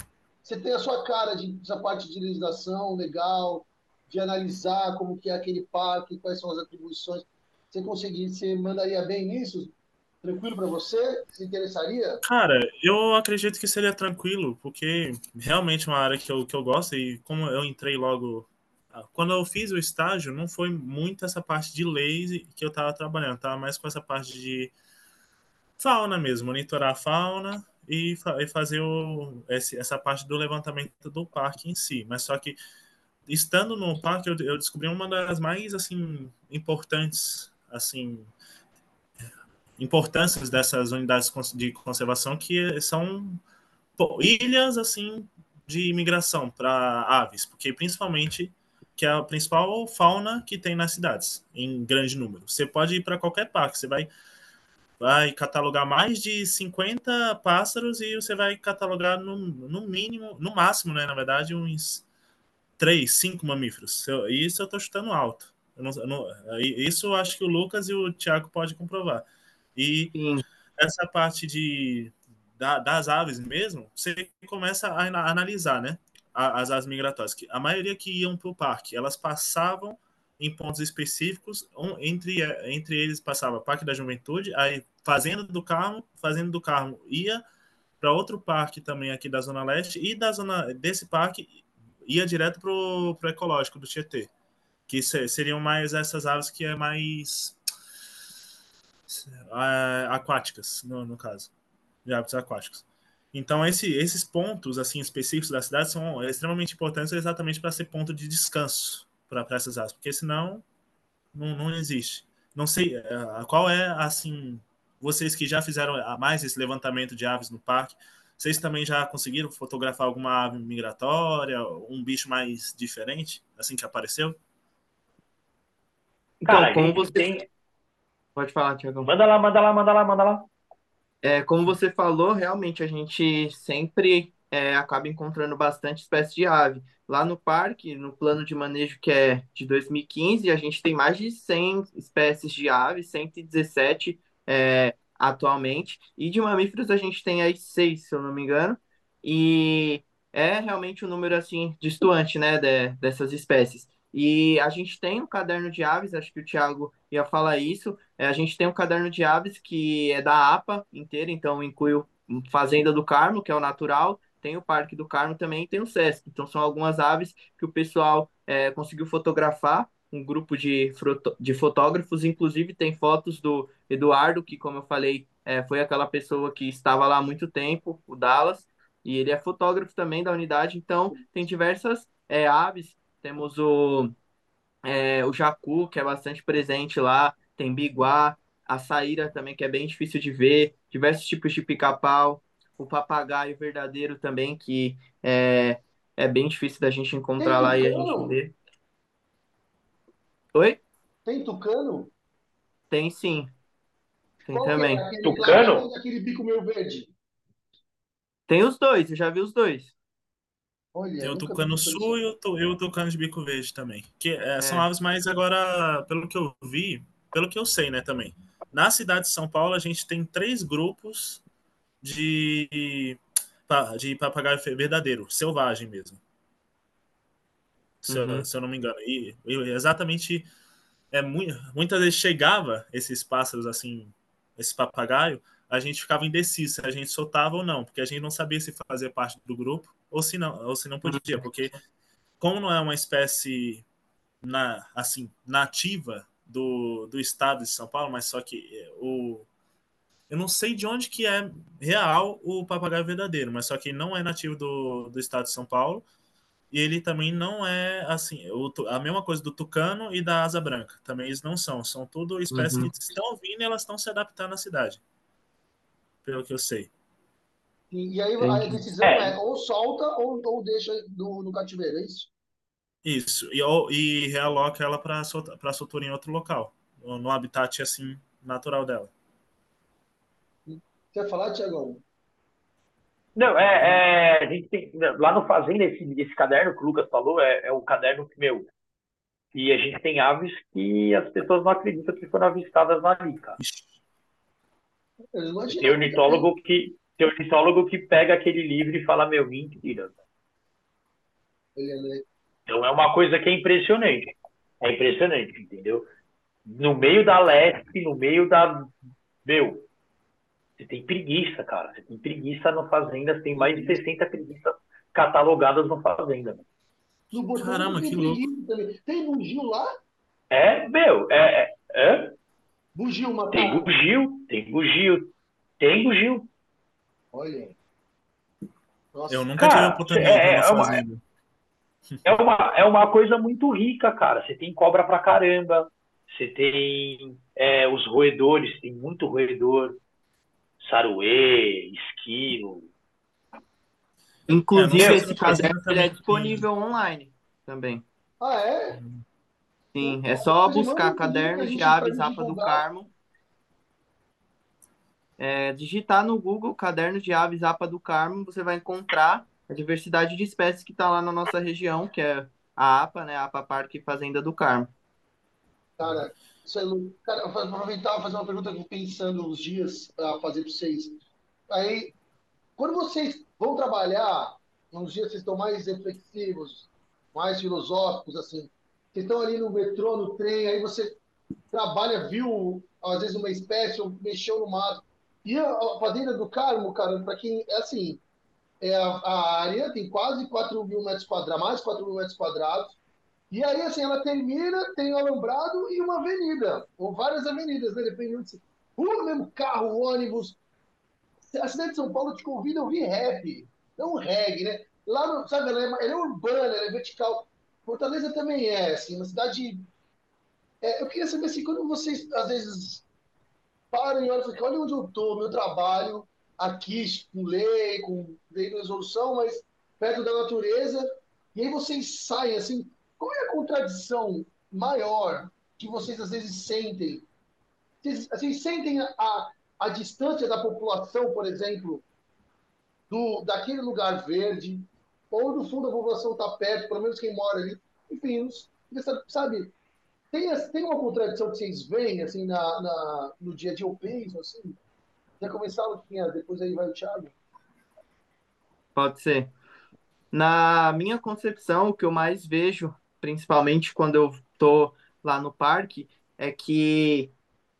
você tem a sua cara de essa parte de legislação legal, de analisar como que é aquele parque, quais são as atribuições. Você conseguir, você mandaria bem nisso? Tranquilo para você? Se interessaria? Cara, eu acredito que seria tranquilo, porque realmente é uma área que eu, que eu gosto e como eu entrei logo. Quando eu fiz o estágio, não foi muito essa parte de leis que eu estava trabalhando, estava mais com essa parte de fauna mesmo, monitorar a fauna e, fa e fazer o, esse, essa parte do levantamento do parque em si. Mas só que estando no parque, eu, eu descobri uma das mais assim importantes assim importâncias dessas unidades de conservação que são pô, ilhas assim de imigração para aves, porque principalmente que é a principal fauna que tem nas cidades em grande número. Você pode ir para qualquer parque, você vai vai catalogar mais de 50 pássaros e você vai catalogar no, no mínimo, no máximo, né, na verdade, uns 3, 5 mamíferos. Isso eu estou chutando alto. Eu não, eu não, isso eu acho que o Lucas e o Thiago podem comprovar. E Sim. essa parte de, da, das aves mesmo, você começa a, analisar, né? As aves migratórias. Que a maioria que iam para o parque, elas passavam em pontos específicos, um, entre, entre eles passava Parque da Juventude, aí Fazenda do Carmo, Fazenda do Carmo ia para outro parque também aqui da Zona Leste, e da zona desse parque ia direto para o ecológico do Tietê, que seriam mais essas aves que é mais uh, aquáticas, no, no caso, de hábitos aquáticos. Então, esse, esses pontos assim específicos da cidade são extremamente importantes exatamente para ser ponto de descanso para essas aves, porque senão não, não existe. Não sei uh, qual é, assim, vocês que já fizeram mais esse levantamento de aves no parque, vocês também já conseguiram fotografar alguma ave migratória, um bicho mais diferente, assim que apareceu? Então, Cara, como você. tem- Pode falar, Tiagão. Manda lá, manda lá, manda lá, manda lá. É, como você falou, realmente a gente sempre é, acaba encontrando bastante espécies de ave. Lá no parque, no plano de manejo que é de 2015, a gente tem mais de 100 espécies de aves, 117 é, atualmente, e de mamíferos a gente tem aí seis, se eu não me engano, e é realmente um número assim distoante, né, de- dessas espécies. E a gente tem um caderno de aves, acho que o Thiago ia falar isso. É, a gente tem um caderno de aves que é da APA inteira, então inclui o Fazenda do Carmo, que é o natural, tem o Parque do Carmo também, e tem o Sesc. Então são algumas aves que o pessoal é, conseguiu fotografar, um grupo de, de fotógrafos, inclusive tem fotos do Eduardo, que como eu falei, é, foi aquela pessoa que estava lá há muito tempo, o Dallas, e ele é fotógrafo também da unidade, então tem diversas é, aves, temos o, é, o jacu, que é bastante presente lá, tem biguá, a saíra também, que é bem difícil de ver, diversos tipos de pica-pau, o papagaio verdadeiro também, que é, é bem difícil da gente encontrar lá e a gente ver. Oi? Tem tucano? Tem sim. Tem Qual é? também. Aquele Tucano? aquele bico meio verde? Tem os dois, eu já vi os dois. Olha, Tem o tucano sul e o, tu- e o tucano de bico verde também. Que é, são É. aves mais agora, pelo que eu vi, pelo que eu sei, né, também. Na cidade de São Paulo, a gente tem três grupos de, de papagaio verdadeiro, selvagem mesmo. Se, eu- Uhum. se eu não me engano. E, exatamente, é, mu- muitas vezes chegava esses pássaros assim, esse papagaio, a gente ficava indeciso se a gente soltava ou não, porque a gente não sabia se fazia parte do grupo ou se não, ou se não podia, porque como não é uma espécie na, assim, nativa do, do estado de São Paulo, mas só que é, o eu não sei de onde que é real o papagaio verdadeiro, mas só que não é nativo do, do estado de São Paulo e ele também não é assim, o a mesma coisa do tucano e da asa branca. Também eles não são, são tudo espécies Uhum. que estão vindo e elas estão se adaptando à cidade. Pelo que eu sei. E, e aí a decisão É. é ou solta ou, ou deixa no, no cativeiro, é isso? Isso, e, ou- e realoca ela para para soltura em outro local, no, no habitat assim natural dela. Quer falar, Tiagão? Não, é, é, a gente tem, lá no Fazenda, esse, esse caderno que o Lucas falou é, é o caderno que, meu, e a gente tem aves que as pessoas não acreditam que foram avistadas ali, cara. Tem ornitólogo que, tem ornitólogo que pega aquele livro e fala, meu, mentira. Né? Então é uma coisa que é impressionante. É impressionante, entendeu? No meio da leste, no meio da. Meu, você tem preguiça, cara. Você tem preguiça no Fazenda, você tem mais de 60 preguiças catalogadas no Fazenda. Caramba, que louco. também. Tem bugio lá? É, meu, é. é, é? Bugio, uma Tem bugio, tem bugio, tem bugio. Olha. Nossa. Eu nunca Cara, tive a oportunidade é- de é uma- fazenda. É uma, é uma coisa muito rica, cara. Você tem cobra pra caramba, você tem é, os roedores, tem muito roedor, saruê, esquilo. Inclusive, É, esse caderno ele é disponível online também. Ah, é? Sim, é só buscar gente de aves pode Apa do. Carmo. É, digitar no Google cadernos de aves Apa do Carmo, você vai encontrar a diversidade de espécies que está lá na nossa região, que é a APA, né? A APA Parque Fazenda do Carmo. Cara, isso é louco. Cara, eu aproveitar e fazer uma pergunta que eu pensando uns dias a fazer para vocês. Aí, quando vocês vão trabalhar, uns dias vocês estão mais reflexivos, mais filosóficos, assim, vocês estão ali no metrô, no trem, aí você trabalha, viu, às vezes, uma espécie, ou mexeu no mato. E a, a Fazenda do Carmo, cara, para quem, é assim, é, a, a área tem quase 4 mil metros quadrados, mais 4 mil metros quadrados, e aí, assim, ela termina, tem um alambrado e uma avenida, ou várias avenidas, né? Dependendo de se rua mesmo, carro, ônibus. A cidade de São Paulo te convida a ouvir rap, não reggae, né? Lá, no, sabe, ela é, ela é urbana, ela é vertical. Fortaleza também é, assim, uma cidade... É, eu queria saber, assim, quando vocês, às vezes, param e olham e olha onde eu tô, meu trabalho, aqui, com lei, com lei de resolução, mas perto da natureza, e aí vocês saem, assim, qual é a contradição maior que vocês às vezes sentem? Vocês, vocês sentem a, a, distância da população, por exemplo, do, daquele lugar verde, ou no fundo a população está perto, pelo menos quem mora ali. Enfim, sabe, tem, tem uma contradição que vocês veem assim, na, na- no dia a dia, assim. Já começaram, Luquinha, depois aí vai o Thiago. Pode ser. Na minha concepção, o que eu mais vejo, principalmente quando eu tô lá no parque, é que,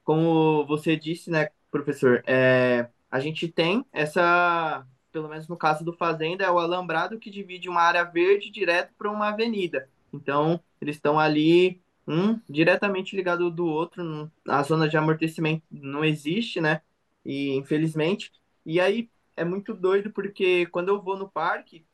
como você disse, né, professor, é, a gente tem essa, pelo menos no caso do Fazenda, é o alambrado que divide uma área verde direto para uma avenida. Então, eles estão ali, um diretamente ligado do outro, a zona de amortecimento não existe, né? E infelizmente. E aí é muito doido porque quando eu vou no parque,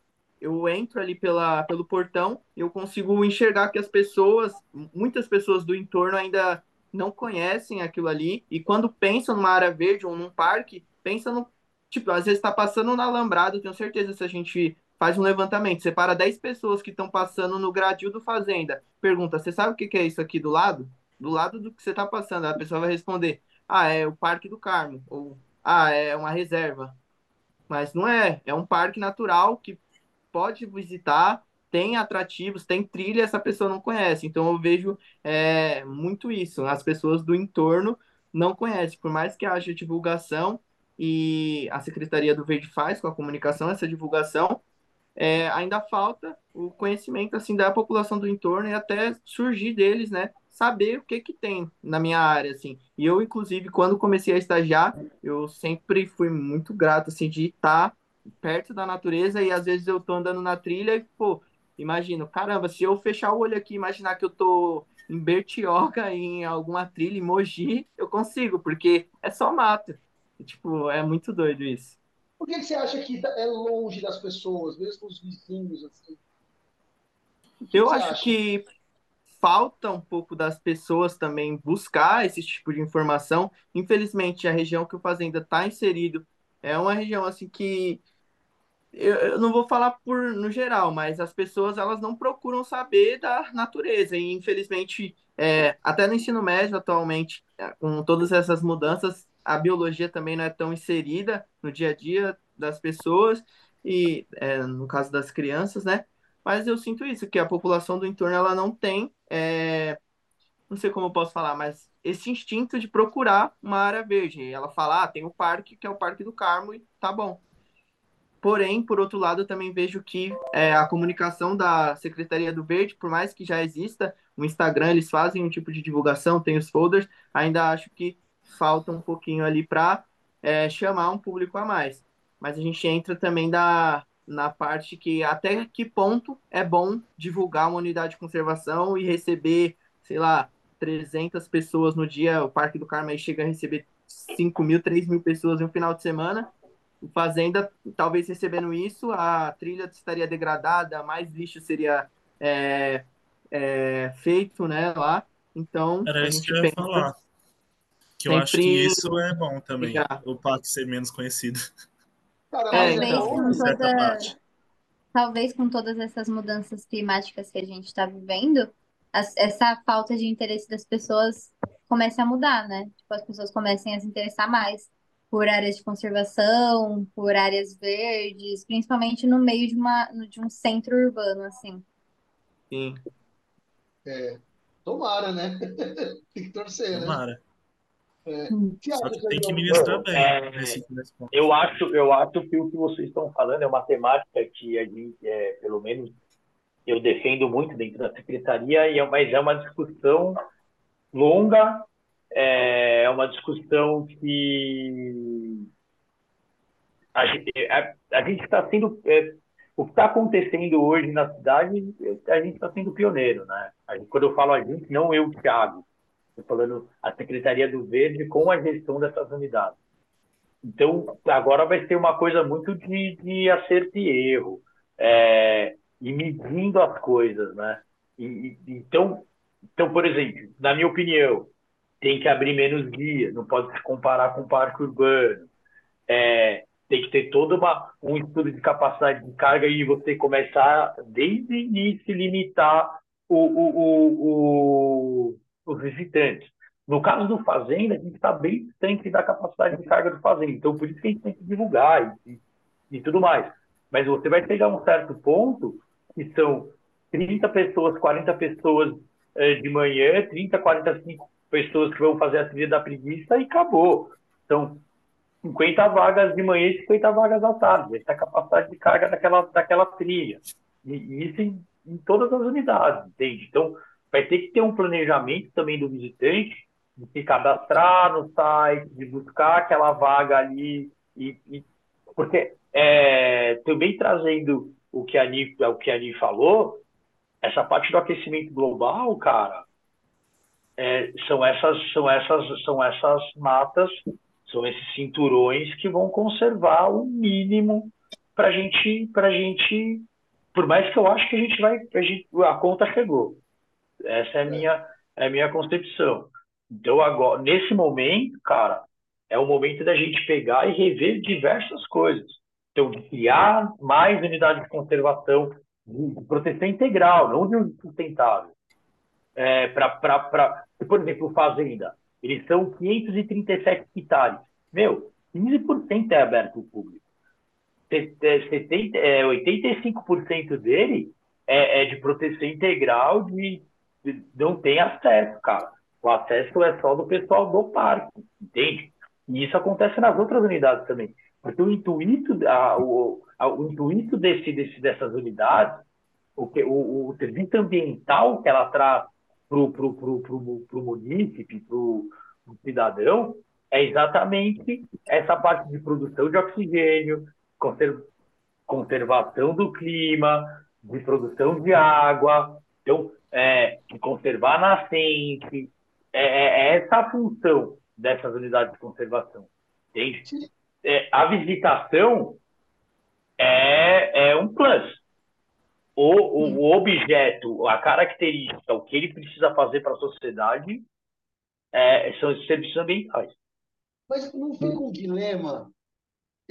eu entro ali pela, pelo portão, eu consigo enxergar que as pessoas, muitas pessoas do entorno ainda não conhecem aquilo ali, e quando pensam numa área verde ou num parque, pensam no. Tipo, às vezes está passando no alambrado, tenho certeza se a gente faz um levantamento, separa 10 pessoas que estão passando no gradil do Fazenda, pergunta: você sabe o que que é isso aqui do lado? Do lado do que você está passando, a pessoa vai responder: ah, é o Parque do Carmo, ou ah, é uma reserva. Mas não é, é um parque natural que pode visitar, tem atrativos, tem trilha, essa pessoa não conhece. Então eu vejo é, muito isso. As pessoas do entorno não conhecem, por mais que haja divulgação e a Secretaria do Verde faz com a comunicação essa divulgação, é, ainda falta o conhecimento assim da população do entorno e até surgir deles, né? Saber o que que tem na minha área, assim. E eu, inclusive, quando comecei a estagiar, eu sempre fui muito grato, assim, de estar perto da natureza e às vezes eu tô andando na trilha e, pô, imagino, caramba, se eu fechar o olho aqui e imaginar que eu tô em Bertioga, em alguma trilha, em Mogi, eu consigo, porque é só mato. Tipo, é muito doido isso. Por que, que você acha que é longe das pessoas, mesmo os vizinhos, assim? Que eu que acho acha? que falta um pouco das pessoas também buscar esse tipo de informação. Infelizmente, a região que o Fazenda está inserido é uma região assim que eu, eu, não vou falar por no geral, mas as pessoas elas não procuram saber da natureza e infelizmente é, até no ensino médio atualmente é, com todas essas mudanças a biologia também não é tão inserida no dia a dia das pessoas e é, no caso das crianças, né? Mas eu sinto isso que a população do entorno ela não tem, é, não sei como eu posso falar, mas esse instinto de procurar uma área verde. Ela fala, ah, tem o parque que é o Parque do Carmo e tá bom. Porém, por outro lado, eu também vejo que é, a comunicação da Secretaria do Verde, por mais que já exista o Instagram, eles fazem um tipo de divulgação, tem os folders, ainda acho que falta um pouquinho ali para é, chamar um público a mais. Mas a gente entra também da, na parte que até que ponto é bom divulgar uma unidade de conservação e receber, sei lá, 300 pessoas no dia. O Parque do Carmo aí chega a receber 5 mil, 3 mil pessoas em um final de semana Fazenda, talvez recebendo isso, a trilha estaria degradada, mais lixo seria é, é, feito né, lá. Então, Era isso que eu ia falar. Que eu acho que isso é bom também, o parque ser menos conhecido. é, então, com toda, talvez com todas essas mudanças climáticas que a gente está vivendo, essa falta de interesse das pessoas comece a mudar, né? Tipo, as pessoas comecem a se interessar mais por áreas de conservação, por áreas verdes, principalmente no meio de, uma, de um centro urbano, assim. Sim. É, tomara, né? tem que torcer, tomara. né? É. Só que tem que ministrar bem. É, nesse eu, acho, eu acho que o que vocês estão falando é uma temática que a gente, é, pelo menos, eu defendo muito dentro da secretaria, e é, mas é uma discussão longa é uma discussão que a gente gente está sendo é, o que está acontecendo hoje na cidade a gente está sendo pioneiro né? Gente, quando eu falo a gente não eu Thiago. Estou falando a secretaria do Verde com a gestão dessas unidades. Então agora vai ser uma coisa muito de, de acerto e erro é, e medindo as coisas né? E, e, então então por exemplo na minha opinião tem que abrir menos guia, não pode se comparar com o parque urbano. É, tem que ter todo uma, um estudo de capacidade de carga e você começar desde o início limitar o, o, o, os visitantes. No caso do Fazenda, a gente está bem distante da capacidade de carga do Fazenda, então por isso que a gente tem que divulgar e, e, e tudo mais. Mas você vai chegar a um certo ponto que são 30 pessoas, 40 pessoas eh, de manhã, 30, 45 pessoas que vão fazer a trilha da preguiça e acabou. Então, 50 vagas de manhã e 50 vagas à tarde. Essa é a capacidade de carga daquela, daquela trilha. E, e isso em, em, todas as unidades, entende? Então, vai ter que ter um planejamento também do visitante de se cadastrar no site, de buscar aquela vaga ali. E, e porque é, também trazendo o que a Ani, o que a falou, essa parte do aquecimento global, cara, é, são essas são essas são essas matas são esses cinturões que vão conservar o mínimo para gente para gente por mais que eu acho que a gente vai a, gente, a conta chegou. Essa é a minha é a minha concepção. Então agora nesse momento cara é o momento da gente pegar e rever diversas coisas. Então criar mais unidades de conservação proteção integral não de sustentável é, para, por exemplo, fazenda. eles são 537 hectares. Meu, 15% é aberto ao público. 70, é, 85% dele é, é, de proteção integral, de, de, não tem acesso, cara. O acesso é só do pessoal do parque, entende? E isso acontece nas outras unidades também. Porque o intuito, a, o, a, o intuito desse, desse, dessas unidades, o, o, o serviço ambiental que ela traz para o munícipe, para o cidadão, é exatamente essa parte de produção de oxigênio, conservação do clima, de produção de água, então, é, de conservar a nascente. É, é, é essa a função dessas unidades de conservação, entende? É, a visitação é, é um plus. O, o, objeto, a característica, o que ele precisa fazer para a sociedade é, são os serviços ambientais. Mas não fica um dilema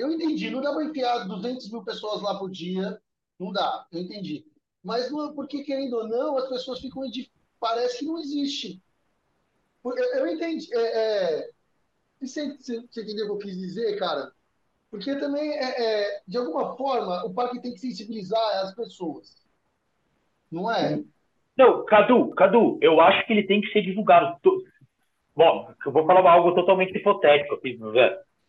eu entendi, não dá para enfiar 200 mil pessoas lá por dia, não dá, eu entendi. Mas não, porque, querendo ou não, as pessoas ficam. Parece que não existe. Eu, eu entendi. É, é, você, você, entendeu o que eu quis dizer, cara? Porque também, é, é, de alguma forma, o parque tem que sensibilizar as pessoas. Não é? Não, Cadu, Cadu, eu acho que ele tem que ser divulgado. Bom, eu vou falar algo totalmente hipotético aqui.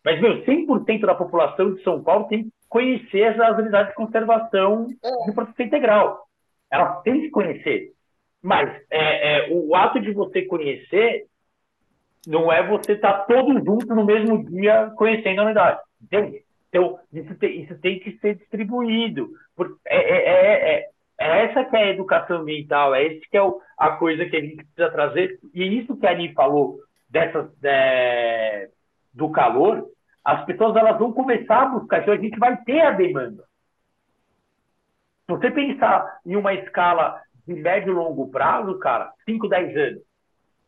Mas, meu, 100% da população de São Paulo tem que conhecer as unidades de conservação de proteção integral. Ela tem que conhecer. Mas é, é, o ato de você conhecer não é você estar tá todo junto no mesmo dia conhecendo a unidade. Entende? Então, isso tem, isso tem que ser distribuído. É, é, é, é, é essa que é a educação ambiental, é esse que é o, a coisa que a gente precisa trazer. E isso que a Ani falou dessas, é, do calor, as pessoas elas vão começar a buscar, então a gente vai ter a demanda. Se você pensar em uma escala de médio e longo prazo, cara, 5, 10 anos.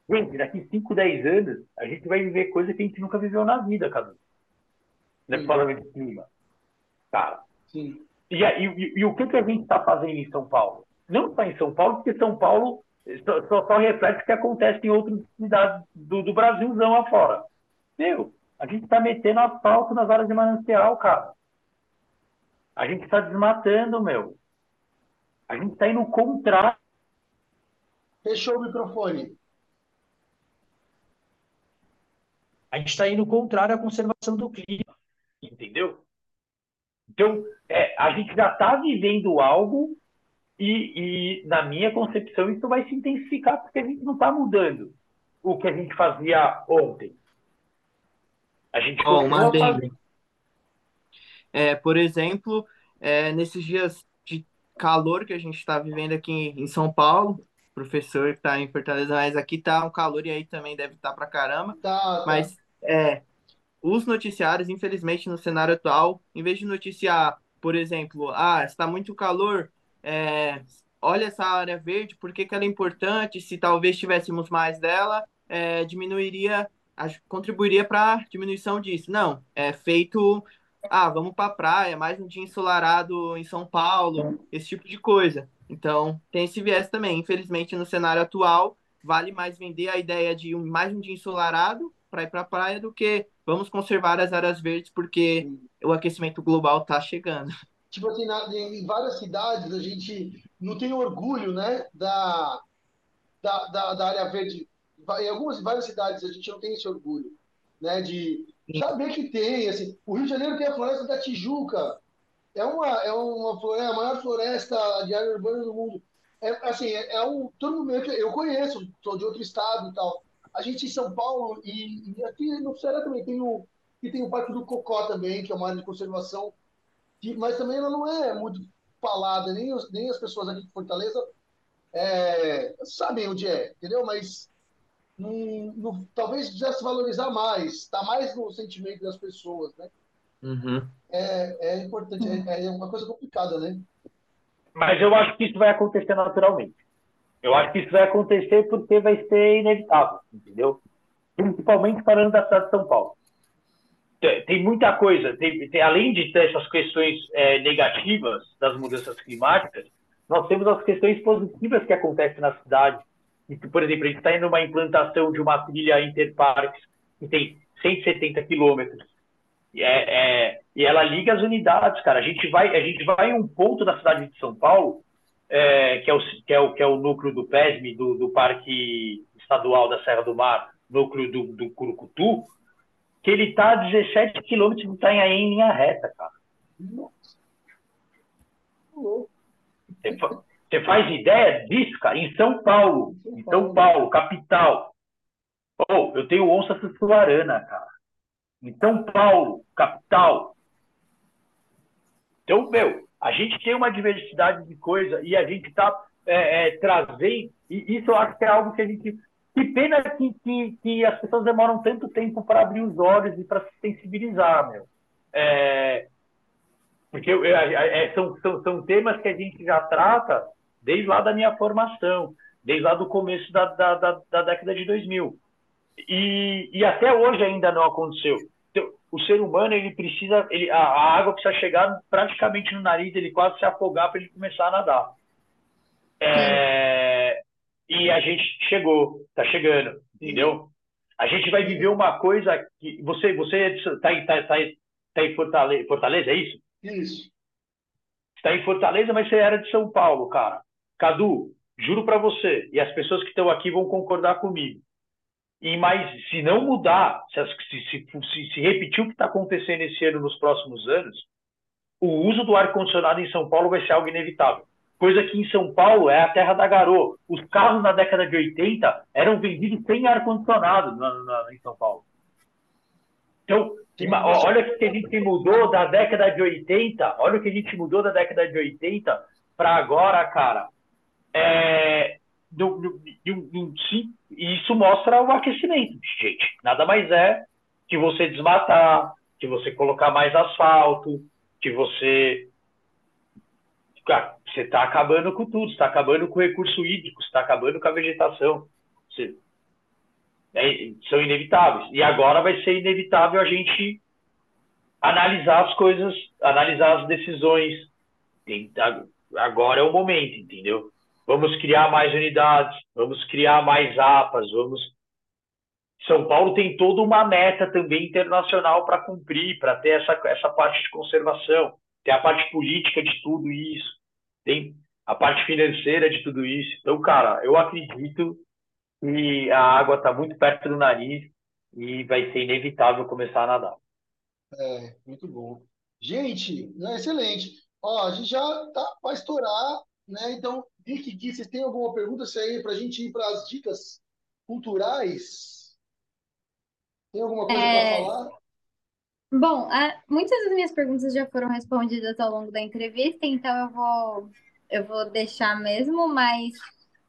Gente, daqui 5, 10 anos, a gente vai viver coisa que a gente nunca viveu na vida, cara. Não é falando de clima. Cara. Sim. E, e, e, o que, que a gente está fazendo em São Paulo? Não só em São Paulo, porque São Paulo só, só, só reflete o que acontece em outras cidades do, do Brasilzão afora. Meu, a gente está metendo asfalto nas áreas de manancial, cara. A gente está desmatando, meu. A gente está indo contrário. Fechou o microfone. A gente está indo contrário à conservação do clima. Entendeu? Então, é, a gente já está vivendo algo e, e, na minha concepção, isso vai se intensificar porque a gente não está mudando o que a gente fazia ontem. A gente oh, uma é, Por exemplo, é, nesses dias de calor que a gente está vivendo aqui em São Paulo, professor que está em Fortaleza, mas aqui tá um calor e aí também deve estar tá para caramba. Tá, tá. Mas é, os noticiários, infelizmente, no cenário atual, em vez de noticiar, por exemplo, ah, está muito calor, é, olha essa área verde, por que, que ela é importante? Se talvez tivéssemos mais dela, é, diminuiria contribuiria para a diminuição disso. Não, é feito, ah, vamos para a praia, mais um dia ensolarado em São Paulo, esse tipo de coisa. Então, tem esse viés também. Infelizmente, no cenário atual, vale mais vender a ideia de um, mais um dia ensolarado para ir para a praia do que vamos conservar as áreas verdes porque o aquecimento global está chegando. Tipo assim, na, em várias cidades a gente não tem orgulho, né, da, da, da, da área verde em algumas várias cidades a gente não tem esse orgulho, né? De saber que tem, assim, o Rio de Janeiro tem a floresta da Tijuca, é uma é uma floresta, a maior floresta de área urbana do mundo. É assim, é, é um todo mundo eu conheço, sou de outro estado e tal. A gente em São Paulo e, e aqui no Ceará também tem o que tem o Parque do Cocó também, que é uma área de conservação, que, mas também ela não é muito falada, nem, os, nem as pessoas aqui de Fortaleza é, sabem onde é, entendeu? Mas no, no, talvez se valorizar mais, está mais no sentimento das pessoas, né? Uhum. É, é importante, é, é, uma coisa complicada, né? Mas eu acho que isso vai acontecer naturalmente. Eu acho que isso vai acontecer porque vai ser inevitável, entendeu? Principalmente falando da cidade de São Paulo. Tem, muita coisa, tem, tem, além de ter essas questões é, negativas das mudanças climáticas, nós temos as questões positivas que acontecem na cidade por exemplo, a gente está indo numa implantação de uma trilha Interparks que tem 170 quilômetros. É, é, e ela liga as unidades, cara. A gente vai, a gente vai em um ponto da cidade de São Paulo, é, que, é o, que, é o, que é o núcleo do PESM, do, do Parque Estadual da Serra do Mar, núcleo do, do Curucutu, que ele está a 17 quilômetros de Itanhaém em linha reta, cara. Você faz ideia disso, cara? Em São Paulo, em São Paulo, capital. Oh, eu tenho onça sussuarana, cara. Em São Paulo, capital. Então, meu, a gente tem uma diversidade de coisa e a gente está é, é, trazendo. E isso eu acho que é algo que a gente. Que pena que, que, que as pessoas demoram tanto tempo para abrir os olhos e para se sensibilizar, meu. É, porque é, são, são, são temas que a gente já trata desde lá da minha formação, desde lá do começo da, da, da, da década de 2000. E, e até hoje ainda não aconteceu. O ser humano, ele precisa, ele, a, a, água precisa chegar praticamente no nariz, ele quase se afogar para ele começar a nadar. É, e a gente chegou, está chegando, entendeu? A gente vai viver uma coisa que você você está é tá, tá, tá em Fortaleza, Fortaleza, é isso? Isso. Está em Fortaleza, mas você era de São Paulo, cara. Cadu, juro para você, e as pessoas que estão aqui vão concordar comigo. E mas se não mudar, se, se, se, se repetir o que está acontecendo esse ano nos próximos anos, o uso do ar condicionado em São Paulo vai ser algo inevitável. Coisa que em São Paulo é a terra da garoa. Os carros na década de 80 eram vendidos sem ar condicionado em São Paulo. Então, olha o que a gente mudou da década de 80, olha o que a gente mudou da década de 80 para agora, cara. É, do, do, do, isso mostra o aquecimento, gente. Nada mais é que você desmatar, que você colocar mais asfalto, que você. Cara, você está acabando com tudo, está acabando com o recurso hídrico, está acabando com a vegetação. Você, é, são inevitáveis. E agora vai ser inevitável a gente analisar as coisas, analisar as decisões. Agora é o momento, entendeu? Vamos criar mais unidades, vamos criar mais APAs, vamos. São Paulo tem toda uma meta também internacional para cumprir, para ter essa, essa parte de conservação, tem a parte política de tudo isso, tem a parte financeira de tudo isso. Então, cara, eu acredito e a água está muito perto do nariz e vai ser inevitável começar a nadar. É, muito bom. Gente, excelente. Ó, a gente já tá para estourar, né? Então, Rick, Gui, vocês têm alguma pergunta aí para a gente ir para as dicas culturais? Tem alguma coisa é... para falar? Bom, a, muitas das minhas perguntas já foram respondidas ao longo da entrevista, então eu vou eu vou deixar mesmo, mas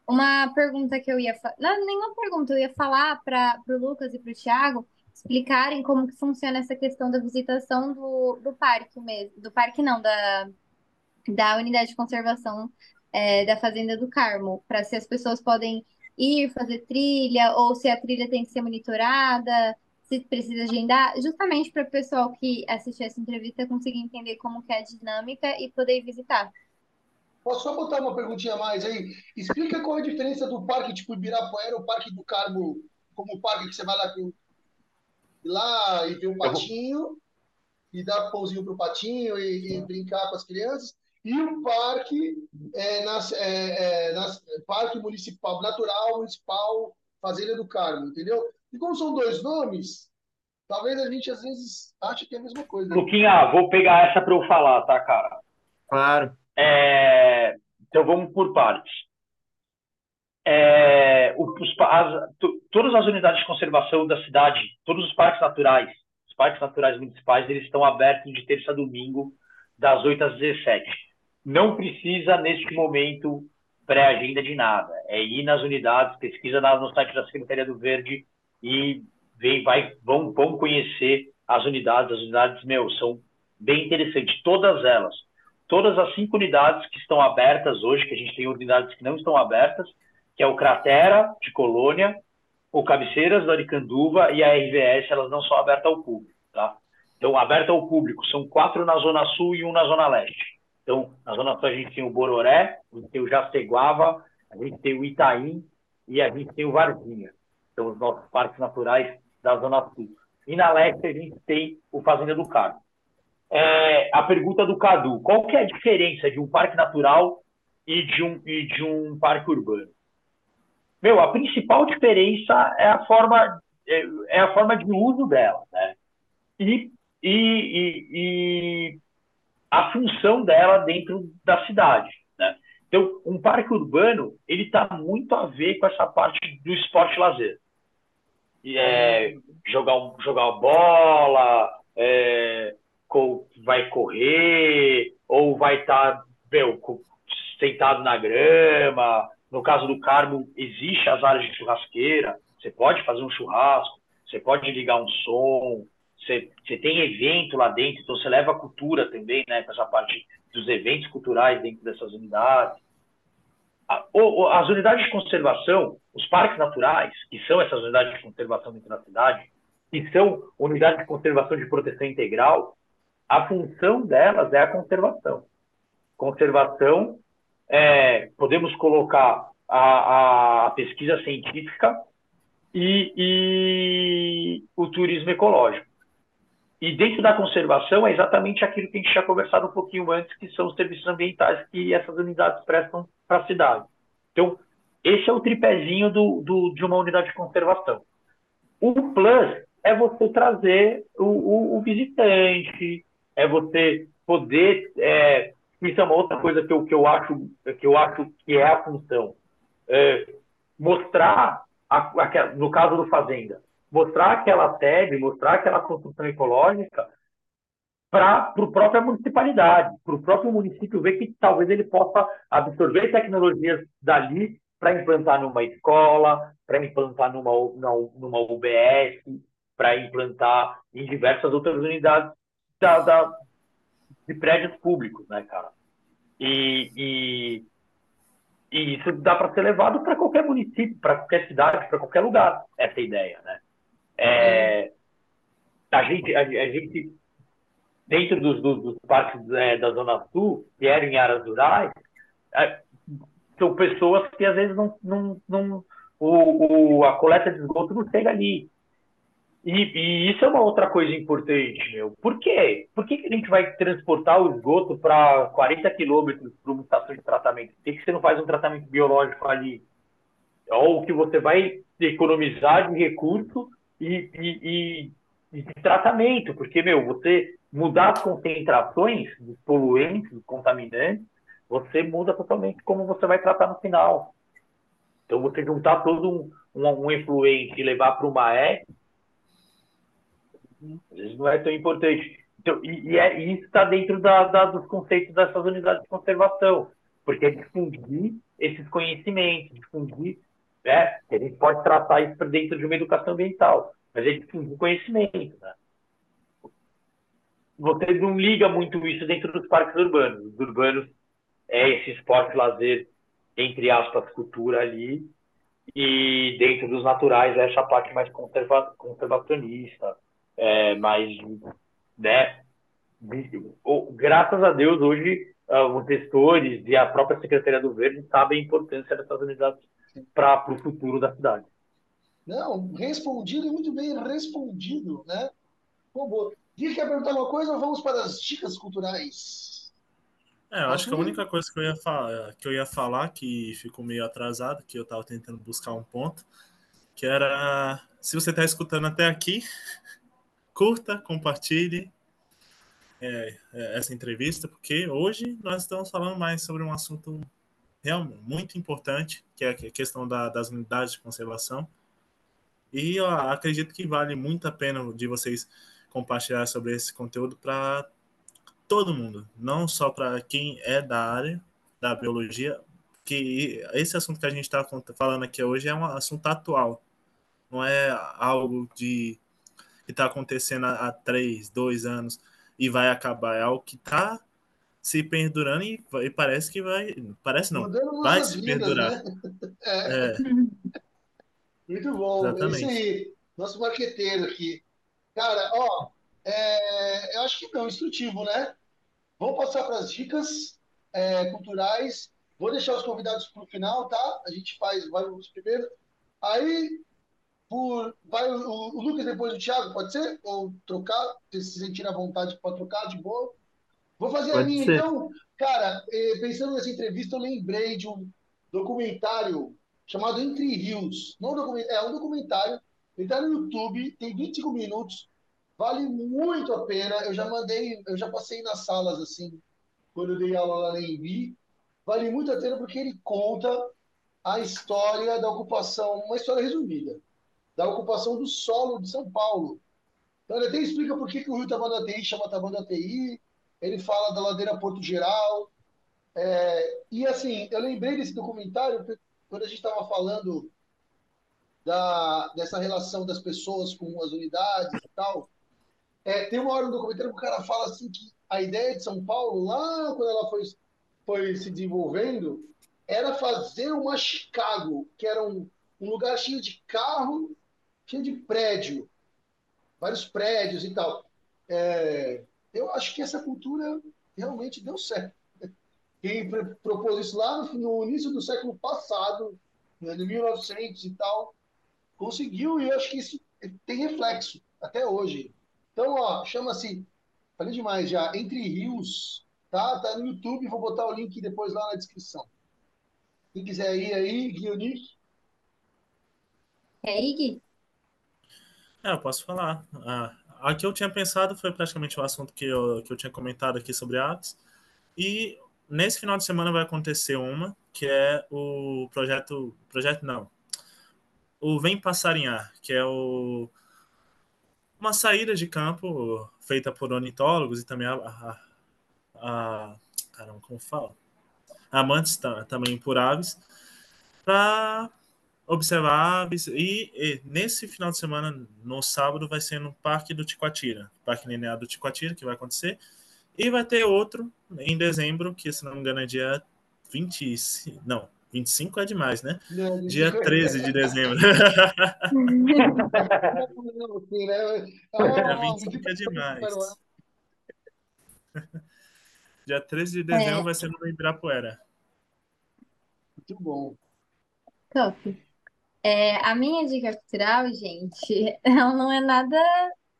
uma pergunta que eu ia falar, não, nenhuma pergunta, eu ia falar para o Lucas e para o Thiago explicarem como que funciona essa questão da visitação do, do parque mesmo, do parque não, da, da unidade de conservação é, da Fazenda do Carmo, para se as pessoas podem ir fazer trilha ou se a trilha tem que ser monitorada, se precisa agendar, justamente para o pessoal que assistir essa entrevista conseguir entender como que é a dinâmica e poder visitar. Posso só botar uma perguntinha a mais aí? Explica qual é a diferença do parque tipo Ibirapuera, o Parque do Carmo, como o parque que você vai lá, lá e ver um patinho, e dar pãozinho para o patinho e, e, brincar com as crianças, e o parque, é, nas, é, é, nas, parque municipal, natural, municipal, Fazenda do Carmo, entendeu? E como são dois nomes, talvez a gente às vezes ache que é a mesma coisa. Luquinha, vou pegar essa para eu falar, tá, cara? Claro. É, então vamos por partes. É, os, as, todas as unidades de conservação da cidade, todos os parques naturais, os parques naturais municipais, eles estão abertos de terça a domingo, das 8 às 17. Não precisa, neste momento, pré-agenda de nada. É ir nas unidades, pesquisa no site da Secretaria do Verde e vem, vai, vão, vão conhecer as unidades. As unidades, meu, são bem interessantes, todas elas todas as cinco unidades que estão abertas hoje, que a gente tem unidades que não estão abertas, que é o Cratera de Colônia, o Cabeceiras do Aricanduva e a RVS, elas não são abertas ao público, tá? Então, aberta ao público, são quatro na Zona Sul e um na Zona Leste. Então, na Zona Sul a gente tem o Bororé, a gente tem o Jaceguava, a gente tem o Itaim e a gente tem o Varginha, são os nossos parques naturais da Zona Sul. E na Leste a gente tem o Fazenda do Carmo. É, a pergunta do Cadu, qual que é a diferença de um parque natural e de um, e de um parque urbano? Meu, a principal diferença é a forma, é, é a forma de uso dela, né? E, e, e, e a função dela dentro da cidade. Né? Então, um parque urbano ele está muito a ver com essa parte do esporte lazer. E é, jogar, jogar bola, é, vai correr, ou vai estar tá, sentado na grama. No caso do Carmo, existe as áreas de churrasqueira, você pode fazer um churrasco, você pode ligar um som, você, tem evento lá dentro, então você leva a cultura também, né, para essa parte dos eventos culturais dentro dessas unidades. As unidades de conservação, os parques naturais, que são essas unidades de conservação dentro da cidade, que são unidades de conservação de proteção integral, a função delas é a conservação. Conservação, é, podemos colocar a, a, a pesquisa científica e, e o turismo ecológico. E dentro da conservação é exatamente aquilo que a gente tinha conversado um pouquinho antes, que são os serviços ambientais que essas unidades prestam para a cidade. Então, esse é o tripézinho do, do, de uma unidade de conservação. O plus é você trazer o, o, o visitante, é você poder. É, isso é uma outra coisa que eu, que eu, acho, que eu acho que é a função. É, mostrar, a, a, no caso do Fazenda, mostrar aquela tag, mostrar aquela construção ecológica para a própria municipalidade, para o próprio município ver que talvez ele possa absorver tecnologias dali para implantar numa escola, para implantar numa, numa UBS, para implantar em diversas outras unidades da, da, de prédios públicos, né, cara? E, e, e isso dá para ser levado para qualquer município, para qualquer cidade, para qualquer lugar, essa ideia, né? É, a, gente, a, a, gente, dentro dos, dos, dos parques é, da Zona Sul, que eram em áreas rurais, é, são pessoas que às vezes não, não, não o, o, a coleta de esgoto não chega ali. E, e, isso é uma outra coisa importante, meu. Por quê? Por que, que a gente vai transportar o esgoto para 40 quilômetros para uma estação de tratamento? Por que, que você não faz um tratamento biológico ali? Ou que você vai economizar de recurso e, e, e, de tratamento, porque, meu, você mudar as concentrações dos poluentes, dos contaminantes, você muda totalmente como você vai tratar no final. Então, você juntar todo um, um, um efluente e levar para uma E, não é tão importante. Então, e, e, é, e isso está dentro da, da, dos conceitos dessas unidades de conservação, porque é difundir esses conhecimentos, difundir né? A gente pode tratar isso dentro de uma educação ambiental, mas a gente de conhecimento, né? Você não liga muito isso dentro dos parques urbanos. Os urbanos é esse esporte lazer, entre aspas, cultura ali, e dentro dos naturais é essa parte mais conserva conservacionista, é, mais, né? Graças a Deus, hoje, uh, os gestores e a própria Secretaria do Verde sabem a importância dessas unidades para o futuro da cidade. Não, respondido, muito bem respondido, né? Bom, Gui, quer perguntar uma coisa ou vamos para as dicas culturais? É, eu acho que a única coisa que eu ia falar, que eu ia falar que ficou meio atrasado, que eu estava tentando buscar um ponto, que era se você está escutando até aqui, curta, compartilhe é, é, essa entrevista, porque hoje nós estamos falando mais sobre um assunto muito importante, que é a questão da, das unidades de conservação. E acredito que vale muito a pena de vocês compartilhar sobre esse conteúdo para todo mundo, não só para quem é da área da biologia, que esse assunto que a gente está falando aqui hoje é um assunto atual, não é algo de que está acontecendo há três, dois anos e vai acabar, é algo que está se perdurando e, e, parece que vai. Parece não. Vai se vidas, perdurar. Né? É. É. Muito bom. Exatamente. É isso aí. Nosso marqueteiro aqui. Cara, ó, é, eu acho que não, instrutivo, né? Vamos passar para as dicas é, culturais. Vou deixar os convidados para o final, tá? A gente faz, vai os primeiros. Aí, por, vai o, o, Lucas depois do Thiago, pode ser? Ou trocar? Se se sentir à vontade para trocar, de boa. Vou fazer pode a minha, ser. então. Cara, eh, pensando nessa entrevista, eu lembrei de um documentário chamado Entre Rios. Não é um documentário. Ele está no YouTube, tem 25 minutos. Vale muito a pena. Eu já mandei, eu já passei nas salas assim, quando eu dei aula lá na Envi vale muito a pena porque ele conta a história da ocupação, uma história resumida, da ocupação do solo de São Paulo. Então ele até explica por que, que o Rio Tabandateí chama Tabandateí, ele fala da ladeira Porto Geral. É, e assim, eu lembrei desse documentário quando a gente estava falando da, dessa relação das pessoas com as unidades e tal. É, tem uma hora no documentário que o cara fala assim que a ideia de São Paulo, lá quando ela foi foi se desenvolvendo era fazer uma Chicago, que era um, um lugar cheio de carro, cheio de prédio, vários prédios e tal. É, eu acho que essa cultura realmente deu certo. Quem propôs isso lá no, no início do século passado, né, em 1900 e tal, conseguiu e eu acho que isso tem reflexo até hoje. Então, ó, chama-se, falei demais já, Entre Rios, Tá? Tá no YouTube, vou botar o link depois lá na descrição. Quem quiser ir aí, Guilherme. É, Gui? É, eu posso falar. Ah, a que eu tinha pensado foi praticamente o assunto que eu, que eu tinha comentado aqui sobre atos. E nesse final de semana vai acontecer uma, que é o projeto. Projeto não. O Vem Passarinhar, que é o, uma saída de campo feita por ornitólogos e também a, a, a caramba, como fala? Amantes também por aves, para observar aves. E, e, nesse final de semana, no sábado, vai ser no Parque do Ticoatira, Parque Linear do Ticoatira, que vai acontecer. E vai ter outro em dezembro, que se não me engano é dia 20. Não, 25 é demais, né? Não, dia 13 de dezembro. é, 25 é demais. Dia 13 de dezembro é. vai ser no Ibirapuera. Muito bom. Top. É, a minha dica cultural, gente, ela não é nada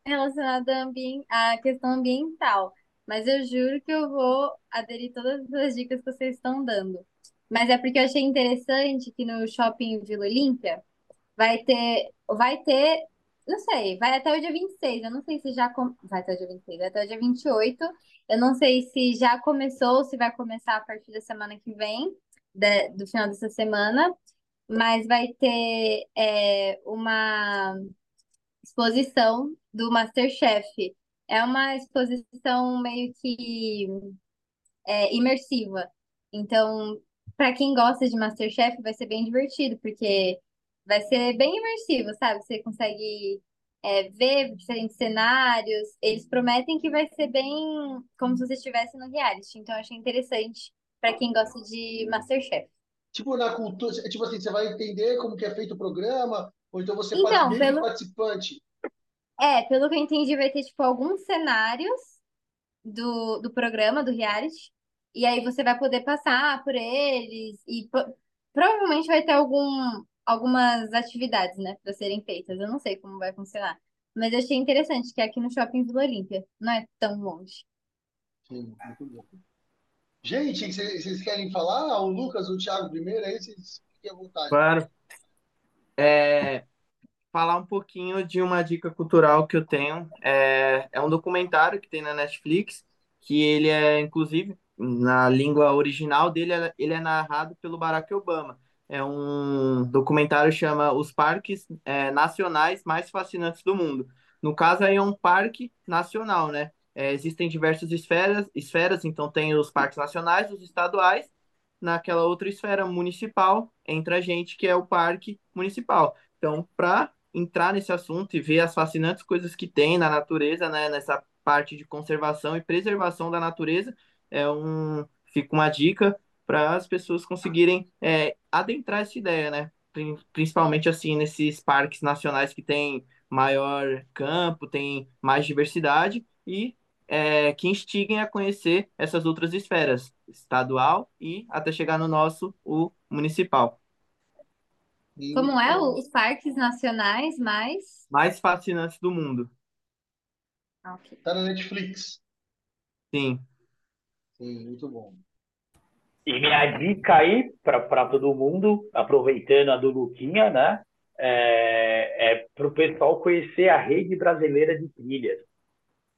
relacionada à questão ambiental, mas eu juro que eu vou aderir todas as dicas que vocês estão dando. Mas é porque eu achei interessante que no shopping Vila Olímpia vai ter, vai ter não sei, vai até o dia 26. Eu não sei se já. Com... Vai até o dia 26, vai até o dia 28. Eu não sei se já começou, se vai começar a partir da semana que vem, de... do final dessa semana. Mas vai ter é, uma exposição do Masterchef. É uma exposição meio que é, imersiva. Então, para quem gosta de Masterchef, vai ser bem divertido, porque Vai ser bem imersivo, sabe? Você consegue é, ver diferentes cenários. Eles prometem que vai ser bem como se você estivesse no reality. Então, eu achei interessante para quem gosta de Masterchef. Tipo, na cultura, tipo assim, você vai entender como que é feito o programa, ou então você então, pode pelo... participante. É, pelo que eu entendi, vai ter, tipo, alguns cenários do, do programa, do reality, e aí você vai poder passar por eles, e provavelmente vai ter algum, algumas atividades, né, para serem feitas. Eu não sei como vai funcionar. Mas eu achei interessante que é aqui no Shopping Vila Olímpia. Não é tão longe. Sim, muito bom. Gente, vocês querem falar? O Lucas, o Thiago primeiro, aí vocês fiquem à vontade. Claro. É, falar um pouquinho de uma dica cultural que eu tenho. É, é um documentário que tem na Netflix, que ele é, inclusive, na língua original dele, ele é narrado pelo Barack Obama é um documentário chama Os Parques é, Nacionais Mais Fascinantes do Mundo. No caso, aí é um parque nacional, né? É, existem diversas esferas, esferas, então tem os parques nacionais, os estaduais, naquela outra esfera municipal, entra a gente que é o parque municipal. Então, para entrar nesse assunto e ver as fascinantes coisas que tem na natureza, né, nessa parte de conservação e preservação da natureza, é um, fica uma dica para as pessoas conseguirem é, adentrar essa ideia, né? Principalmente assim nesses parques nacionais que tem maior campo, tem mais diversidade e é, que instiguem a conhecer essas outras esferas, estadual e até chegar no nosso, o municipal. Como é os parques nacionais mais? Mais fascinantes do mundo. Ah, ok. Tá na Netflix. Sim. Sim, muito bom. E minha dica aí para todo mundo, aproveitando a do Luquinha, né? É, é para o pessoal conhecer a rede brasileira de trilhas.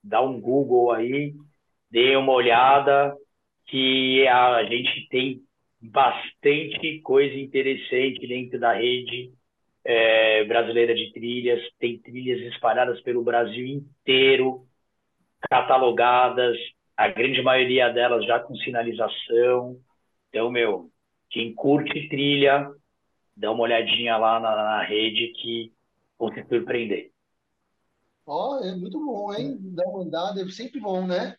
Dá um Google aí, dê uma olhada, que a gente tem bastante coisa interessante dentro da rede é, brasileira de trilhas. Tem trilhas espalhadas pelo Brasil inteiro, catalogadas, a grande maioria delas já com sinalização. Então, meu, quem curte trilha, dá uma olhadinha lá na, na rede que vão se surpreender. Ó, é muito bom, hein? Dar uma andada é sempre bom, né?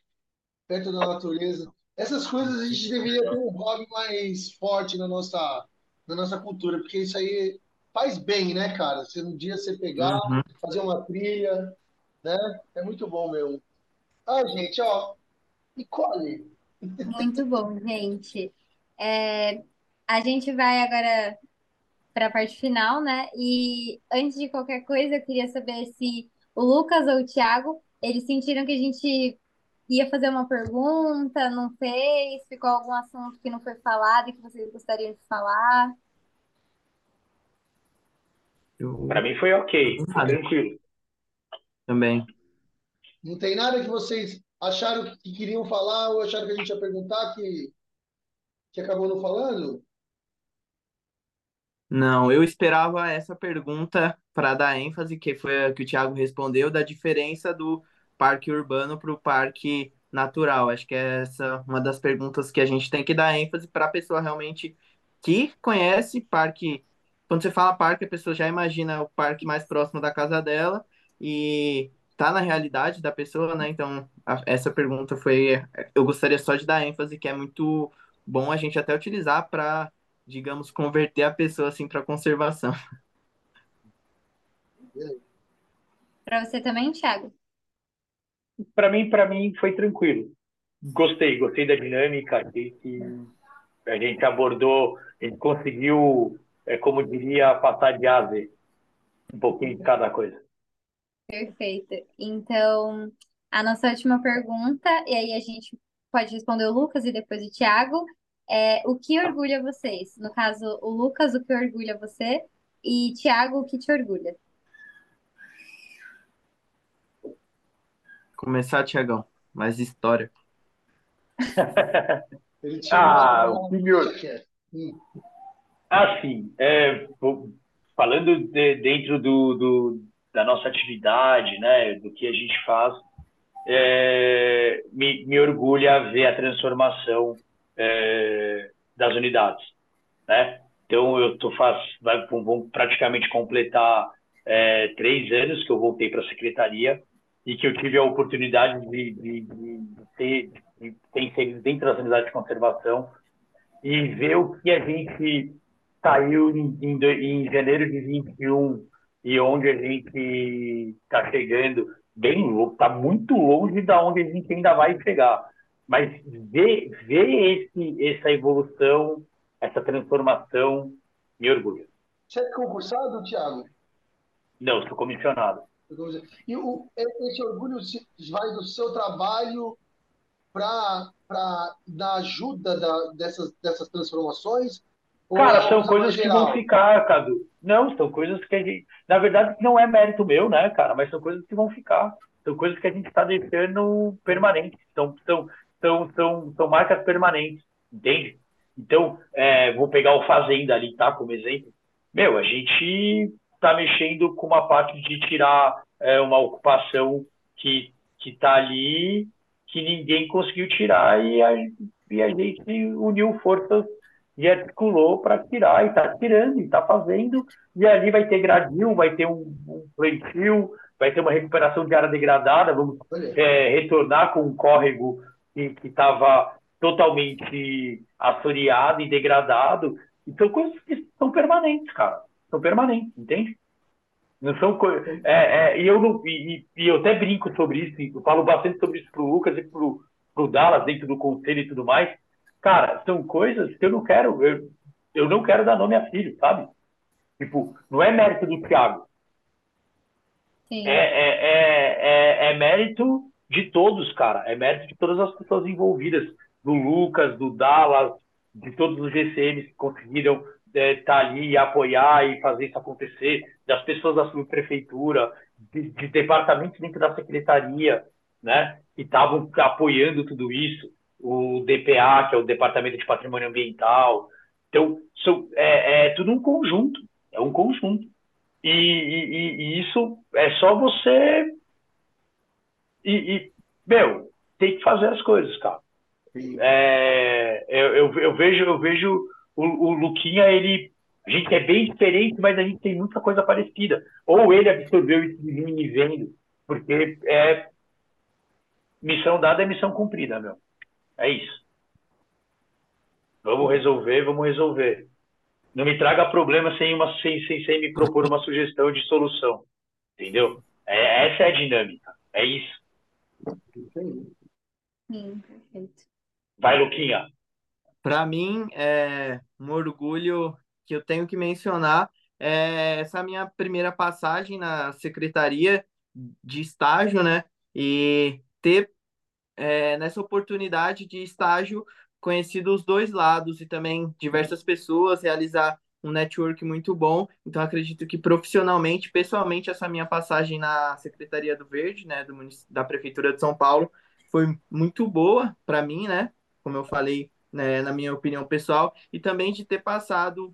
Perto da natureza. Essas coisas a gente deveria ter um hobby mais forte na nossa, na nossa cultura, porque isso aí faz bem, né, cara? Se um dia você pegar, Uhum. fazer uma trilha, né? É muito bom, meu. Ah, gente, ó, Nicole, Muito bom, gente. É, a gente vai agora para a parte final, né? E antes de qualquer coisa, eu queria saber se o Lucas ou o Thiago, eles sentiram que a gente ia fazer uma pergunta, não fez, ficou algum assunto que não foi falado e que vocês gostariam de falar. Eu Para mim foi ok, tranquilo. também. não tem nada que vocês acharam que queriam falar ou acharam que a gente ia perguntar que, que acabou não falando? Não, eu esperava essa pergunta para dar ênfase, que foi a que o Thiago respondeu, da diferença do parque urbano para o parque natural. Acho que é essa uma das perguntas que a gente tem que dar ênfase para a pessoa realmente que conhece parque. Quando você fala parque, a pessoa já imagina o parque mais próximo da casa dela e tá na realidade da pessoa, né? Então, a- essa pergunta foi. Eu gostaria só de dar ênfase, que é muito bom a gente até utilizar para digamos, converter a pessoa assim para conservação. Para você também, Thiago? Para mim, para mim foi tranquilo. Gostei, gostei da dinâmica, achei que a gente abordou, a gente conseguiu, é, como diria, passar de A a Z, um pouquinho de cada coisa. Perfeito. Então, a nossa última pergunta, e aí a gente pode responder o Lucas e depois o Thiago, é o que orgulha vocês? No caso, o Lucas, o que orgulha você? E Thiago, o que te orgulha? Começar, Tiagão, mais história. Ah, o que me or- Hum, Assim, é, vou- falando de- dentro do, do- da nossa atividade, né, do que a gente faz, é, me, me orgulha ver a transformação é, das unidades, né? Então, eu tô faz, vai, vão praticamente completar é, três anos que eu voltei para a secretaria e que eu tive a oportunidade de, de, de ter, de ter inserido dentro das unidades de conservação e ver o que a gente saiu em, em, em janeiro de 21 e onde a gente está chegando, bem louco, está muito longe da onde a gente ainda vai chegar. Mas ver, ver esse, essa evolução, essa transformação, me orgulha. Você é concursado, Thiago? Não, sou comissionado. E o, esse orgulho vai do seu trabalho para dar ajuda da- dessas, dessas transformações? É Cara, uma são coisas que vão ficar, Cadu. Não, são coisas que a gente. Na verdade, não é mérito meu, né, cara? Mas são coisas que vão ficar. São coisas que a gente está deixando permanentes. São, são, são, são, são marcas permanentes, entende? Então, é, vou pegar o Fazenda ali, tá? Como exemplo. Meu, a gente está mexendo com uma parte de tirar é, uma ocupação que, que tá ali, que ninguém conseguiu tirar, e a, e a gente uniu forças e articulou para tirar, e está tirando, e está fazendo, e ali vai ter gradil, vai ter um, um plantio, vai ter uma recuperação de área degradada, vamos é, retornar com um córrego que estava totalmente assoreado e degradado. Então, coisas que são permanentes, cara. São permanentes, entende? Não são coisas. É, é, e, eu não, e, e, eu até brinco sobre isso, eu falo bastante sobre isso pro Lucas e pro, pro Dallas dentro do conselho e tudo mais. Cara, são coisas que eu não quero, eu, eu não quero dar nome a filho, sabe? Tipo, não é mérito do Thiago. É, é, é, é, é mérito de todos, cara. É mérito de todas as pessoas envolvidas. Do Lucas, do Dallas, de todos os GCMs que conseguiram é, tá ali e apoiar e fazer isso acontecer, das pessoas da subprefeitura, de, de departamentos dentro da secretaria, né, que estavam apoiando tudo isso, o DPA, que é o Departamento de Patrimônio Ambiental. Então, so, é, é tudo um conjunto, é um conjunto. E, e, e isso é só você. E, e, meu, tem que fazer as coisas, cara. É, eu, eu, eu, vejo, eu vejo o, o Luquinha, ele. A gente é bem diferente, mas a gente tem muita coisa parecida. Ou ele absorveu isso de mim e vendo, porque é. Missão dada é missão cumprida, meu. É isso. Vamos resolver, vamos resolver. Não me traga problema sem, uma, sem, sem, sem me propor uma sugestão de solução. Entendeu? É, essa é a dinâmica. É isso. Sim, perfeito. Vai, Luquinha. Para mim, é um orgulho que eu tenho que mencionar é essa minha primeira passagem na secretaria de estágio, né? E ter é, nessa oportunidade de estágio conhecido os dois lados e também diversas pessoas, realizar um network muito bom. Então, acredito que profissionalmente, pessoalmente, essa minha passagem na Secretaria do Verde, né, do da Prefeitura de São Paulo, foi muito boa para mim, né? Como eu falei, né, na minha opinião pessoal, e também de ter passado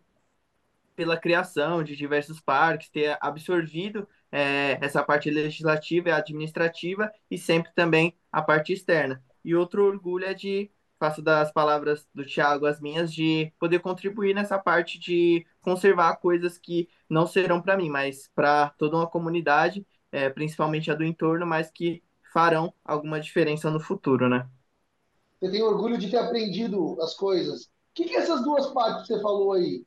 pela criação de diversos parques, ter absorvido é, essa parte legislativa e administrativa e sempre também a parte externa. E outro orgulho é de faço das palavras do Tiago as minhas de poder contribuir nessa parte de conservar coisas que não serão para mim, mas para toda uma comunidade, é, principalmente a do entorno, mas que farão alguma diferença no futuro, né? Você tem orgulho de ter aprendido as coisas. O que, que é essas duas partes que você falou aí?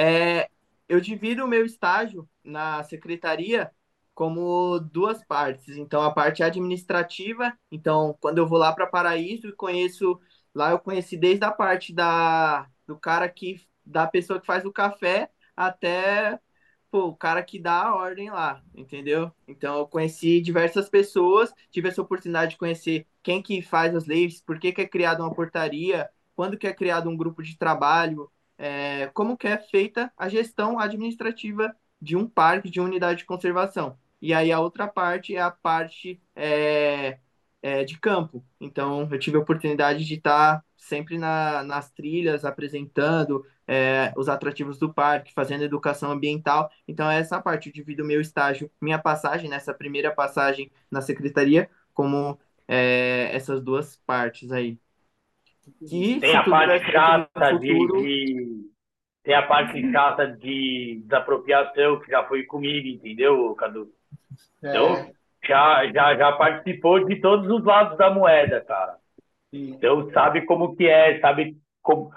É, eu divido o meu estágio na secretaria como duas partes. Então, a parte administrativa, então, quando eu vou lá para Paraíso e conheço, lá eu conheci desde a parte da, do cara que, da pessoa que faz o café até o cara que dá a ordem lá, entendeu? Então, eu conheci diversas pessoas, tive essa oportunidade de conhecer quem que faz as leis, por que, que é criada uma portaria, quando que é criado um grupo de trabalho, é, como que é feita a gestão administrativa de um parque, de unidade de conservação. E aí a outra parte é a parte é, é, de campo. Então eu tive a oportunidade de estar sempre na, nas trilhas, apresentando é, os atrativos do parque, fazendo educação ambiental. Então é essa parte, eu divido meu estágio, minha passagem, nessa primeira passagem na secretaria, como é, essas duas partes aí. E, Tem a parte chata futuro, de tem a parte chata de desapropriação, que já foi comigo, entendeu, Cadu? Então, é. já, já, já participou de todos os lados da moeda, cara. Sim. Então, sabe como que é, sabe como...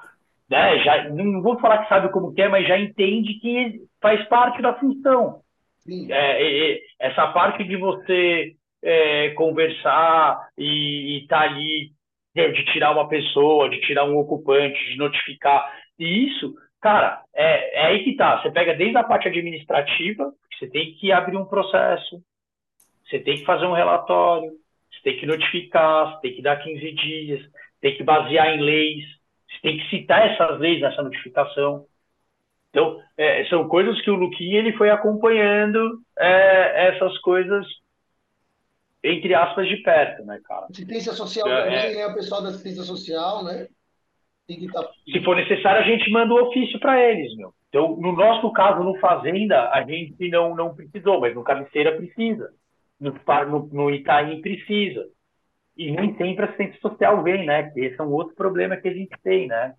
Né, já, não vou falar que sabe como que é, mas já entende que faz parte da função. É, é, é, essa parte de você é, conversar e estar tá ali, de tirar uma pessoa, de tirar um ocupante, de notificar. E isso Cara, é, é aí que tá. Você pega desde a parte administrativa, você tem que abrir um processo, você tem que fazer um relatório, você tem que notificar, você tem que dar 15 dias, tem que basear em leis, você tem que citar essas leis nessa notificação. Então, é, são coisas que o Luquinha ele foi acompanhando é, essas coisas, entre aspas, de perto, né, cara? Assistência social é, também, né? O pessoal da assistência social, né? Tá... Se for necessário, a gente manda o ofício para eles, meu. Então, no nosso caso, no Fazenda, a gente não, não precisou, mas no Cabeceira precisa. No, no, no Itaim precisa. E nem sempre a assistência social vem, né? Que esse é um outro problema que a gente tem, né?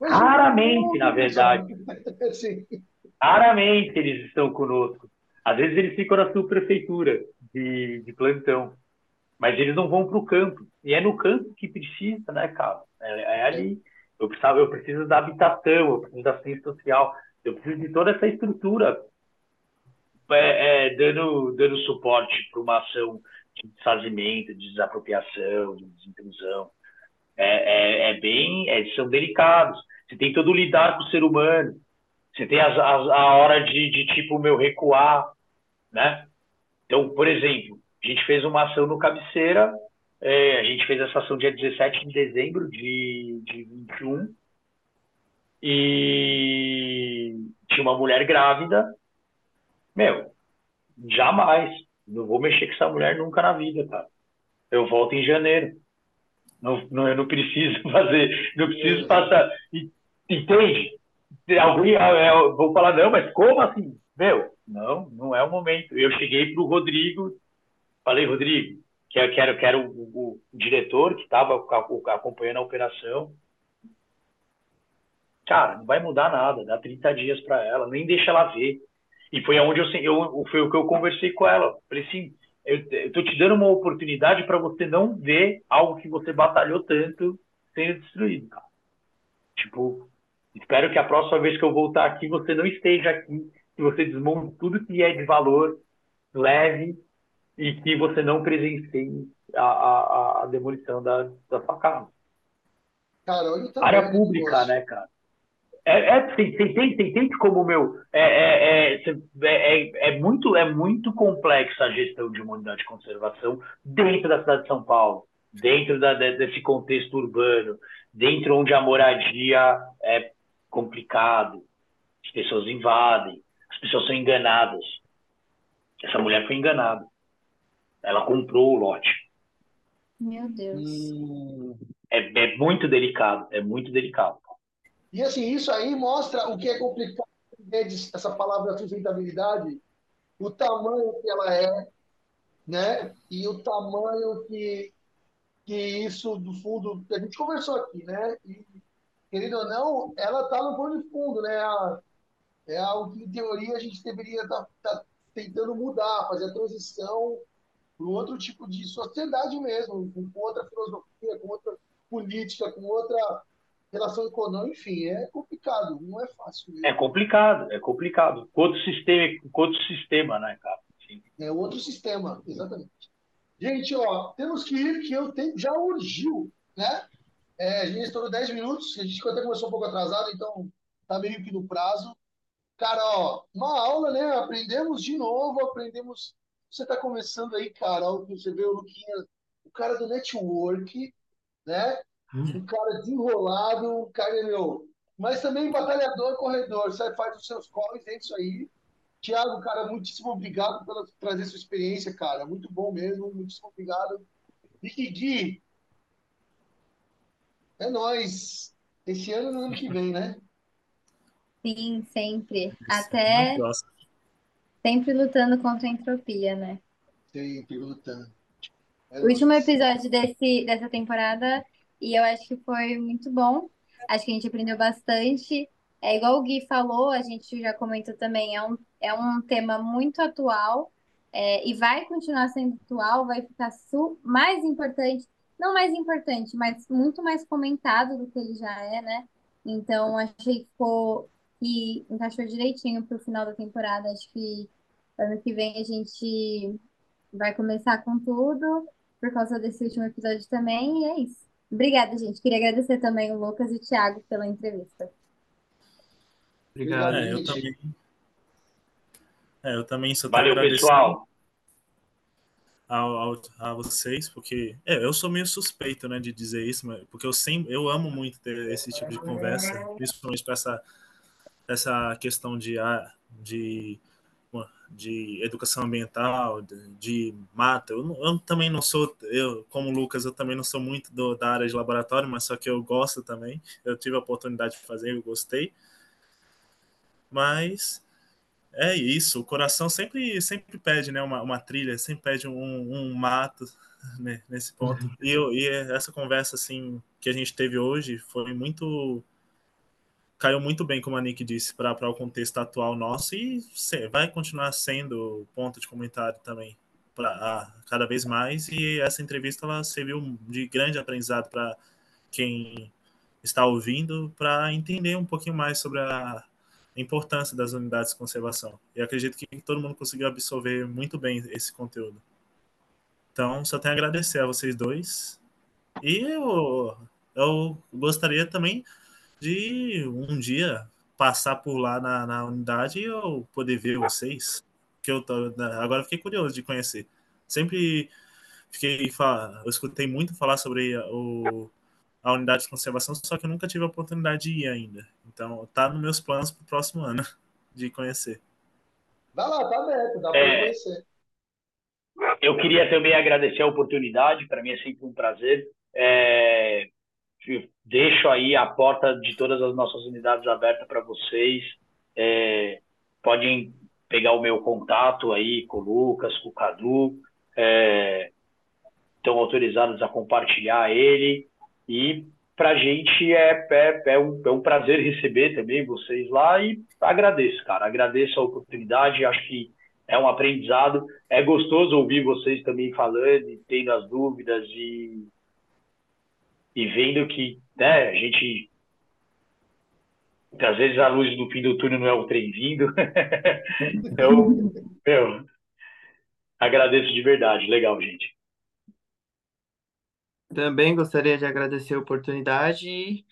Mas Raramente, na verdade. Sim. Raramente eles estão conosco. Às vezes eles ficam na subprefeitura de, de plantão. Mas eles não vão para o campo. E é no campo que precisa, né, cara? É, é ali. Eu, precisava, eu preciso da habitação, eu preciso da assistência social, eu preciso de toda essa estrutura é, é, dando, dando suporte para uma ação de desfazimento, de desapropriação, de desintrusão. É, é, é bem, é, são delicados. Você tem todo o lidar com o ser humano. Você tem as, as, a hora de, de, tipo, meu, recuar, né? Então, por exemplo, a gente fez uma ação no Cabeceira, é, a gente fez essa ação dia 17 de dezembro de, de 21, e tinha uma mulher grávida. Meu, jamais. Não vou mexer com essa mulher nunca na vida, cara. Eu volto em janeiro. Não, não, eu não preciso fazer, não preciso passar. Entende? Alguém, é, eu vou falar, não, mas como assim? Meu, não, não é o momento. Eu cheguei pro Rodrigo, falei, Rodrigo, quero, quero, quero o, o, o diretor que estava acompanhando a operação cara, não vai mudar nada, dá 30 dias para ela, nem deixa ela ver. E foi aonde eu, eu foi o que eu conversei com ela. Falei assim, eu, tô te dando uma oportunidade para você não ver algo que você batalhou tanto sendo destruído, cara. Tipo, espero que a próxima vez que eu voltar aqui você não esteja aqui, que você desmonte tudo que é de valor leve e que você não presencie a, a, a demolição da, da sua casa. Cara, Área pública, né, cara? É, é tem, tem, tem, tem, tem como meu é, é, é, é, é, muito é muito complexa a gestão de uma unidade de conservação dentro da cidade de São Paulo, dentro da, desse contexto urbano, dentro onde a moradia é complicado, as pessoas invadem, as pessoas são enganadas. Essa mulher foi enganada. Ela comprou o lote. Meu Deus. Hum. É, é muito delicado, é muito delicado. E assim, isso aí mostra o que é complicado essa palavra sustentabilidade, o tamanho que ela é, né? E o tamanho que, que isso, do fundo, a gente conversou aqui, né? E, querendo ou não, ela está no plano de fundo, né? É algo que, em teoria, a gente deveria estar tá, tá tentando mudar, fazer a transição para outro tipo de sociedade mesmo, com outra filosofia, com outra política, com outra relação econômica, enfim, é complicado, não é fácil. Mesmo. É complicado, é complicado. Outro sistema, outro sistema, né, cara? É outro sistema, exatamente. Gente, ó, temos que ir, que eu tenho, já urgiu, né? É, a gente estourou 10 minutos, a gente até começou um pouco atrasado, então tá meio que no prazo. Cara, ó, uma aula, né? Aprendemos de novo, aprendemos. Você tá começando aí, cara, você vê o Luquinha, o cara do network, né? Um cara desenrolado, um cara, meu. Mas também batalhador, corredor. Você faz os seus corres, é isso aí. Tiago, cara, muitíssimo obrigado por trazer sua experiência, cara. Muito bom mesmo, muitíssimo obrigado. E Gui, é nós. Esse ano e no ano que vem, né? Sim, sempre. Até sempre lutando contra a entropia, né? Sempre lutando. É o último episódio desse, dessa temporada e eu acho que foi muito bom. Acho que a gente aprendeu bastante. É igual o Gui falou, a gente já comentou também, é um, é um tema muito atual é, e vai continuar sendo atual, vai ficar mais importante, não mais importante, mas muito mais comentado do que ele já é, né? Então, achei que ficou que encaixou direitinho para o final da temporada. Acho que ano que vem a gente vai começar com tudo por causa desse último episódio também, e é isso. Obrigada, gente. Queria agradecer também o Lucas e o Thiago pela entrevista. Obrigado. É, eu também. É, eu também só Valeu, pessoal. Ao, ao, a vocês, porque é, eu sou meio suspeito, né, de dizer isso, mas, porque eu sempre, eu amo muito ter esse tipo de conversa, principalmente para essa essa questão de ah, de de educação ambiental, de, de mata. Eu, eu, também não sou, eu como Lucas, eu também não sou muito do, da área de laboratório, mas só que eu gosto também. Eu tive a oportunidade de fazer, eu gostei. Mas é isso, o coração sempre sempre pede, né, uma, uma trilha, sempre pede um, um mato né, nesse ponto. Uhum. E, eu, e essa conversa assim que a gente teve hoje foi muito caiu muito bem, como a Nick disse, para o contexto atual nosso e vai continuar sendo ponto de comentário também para cada vez mais. E essa entrevista ela serviu de grande aprendizado para quem está ouvindo, para entender um pouquinho mais sobre a, a importância das unidades de conservação. E acredito que todo mundo conseguiu absorver muito bem esse conteúdo. Então, só tenho a agradecer a vocês dois. E eu, eu gostaria também de um dia passar por lá na, na unidade e eu poder ver vocês. Que eu tô, né, agora fiquei curioso de conhecer. Sempre fiquei eu escutei muito falar sobre o, a unidade de conservação, só que eu nunca tive a oportunidade de ir ainda. Então, tá nos meus planos para o próximo ano de conhecer. Vai lá, tá aberto, dá para é... conhecer. Eu queria também agradecer a oportunidade, para mim é sempre um prazer. É, deixo aí a porta de todas as nossas unidades aberta para vocês. É, podem pegar o meu contato aí com o Lucas, com o Cadu. É, estão autorizados a compartilhar ele. E para a gente é, é, é, um, é um prazer receber também vocês lá e agradeço, cara. Agradeço a oportunidade, acho que é um aprendizado. É gostoso ouvir vocês também falando e tendo as dúvidas e, e vendo que né, a gente. Às vezes a luz do fim do túnel não é o trem vindo. então, meu, agradeço de verdade. Legal, gente. Também gostaria de agradecer a oportunidade e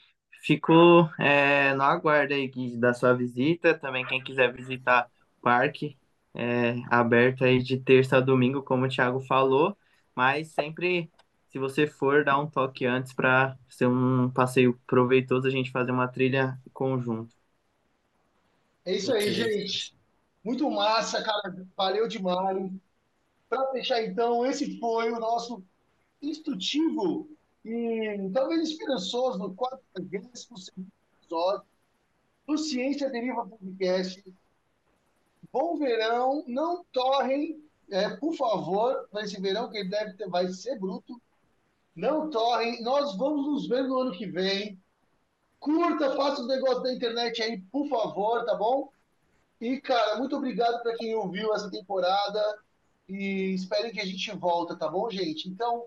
fico é, no aguardo aí da sua visita. Também quem quiser visitar o parque, é, aberto aí de terça a domingo, como o Thiago falou, mas sempre, se você for, dá um toque antes para ser um passeio proveitoso, a gente fazer uma trilha conjunto. É isso aí, gente. Muito massa, cara. Valeu demais. Para fechar, então, esse foi o nosso instrutivo e talvez esperançoso no 42 episódio do Ciência Deriva Podcast. Bom verão, não torrem, é, por favor, para esse verão, que ele deve ter, vai ser bruto. Não torrem, nós vamos nos ver no ano que vem. Curta, faça os negócios da internet aí, por favor, tá bom? E, cara, muito obrigado para quem ouviu essa temporada e esperem que a gente volta, tá bom, gente? Então,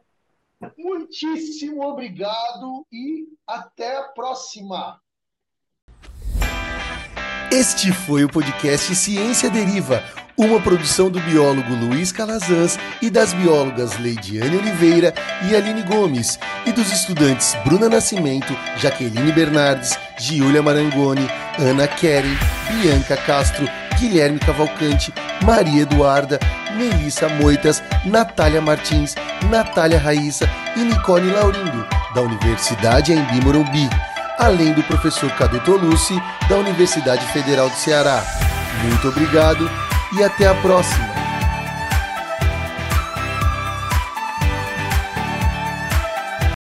Muitíssimo obrigado e até a próxima. Este foi o podcast Ciência Deriva, uma produção do biólogo Luiz Calazans e das biólogas Leidiane Oliveira e Aline Gomes, e dos estudantes Bruna Nascimento, Jaqueline Bernardes, Giulia Marangoni, Ana Keren, Bianca Castro, Guilherme Cavalcante, Maria Eduarda, Melissa Moitas, Natália Martins, Natália Raíssa e Nicole Laurindo, da Universidade Embi Morumbi, além do professor Cadu Tolucci, da Universidade Federal do Ceará. Muito obrigado e até a próxima!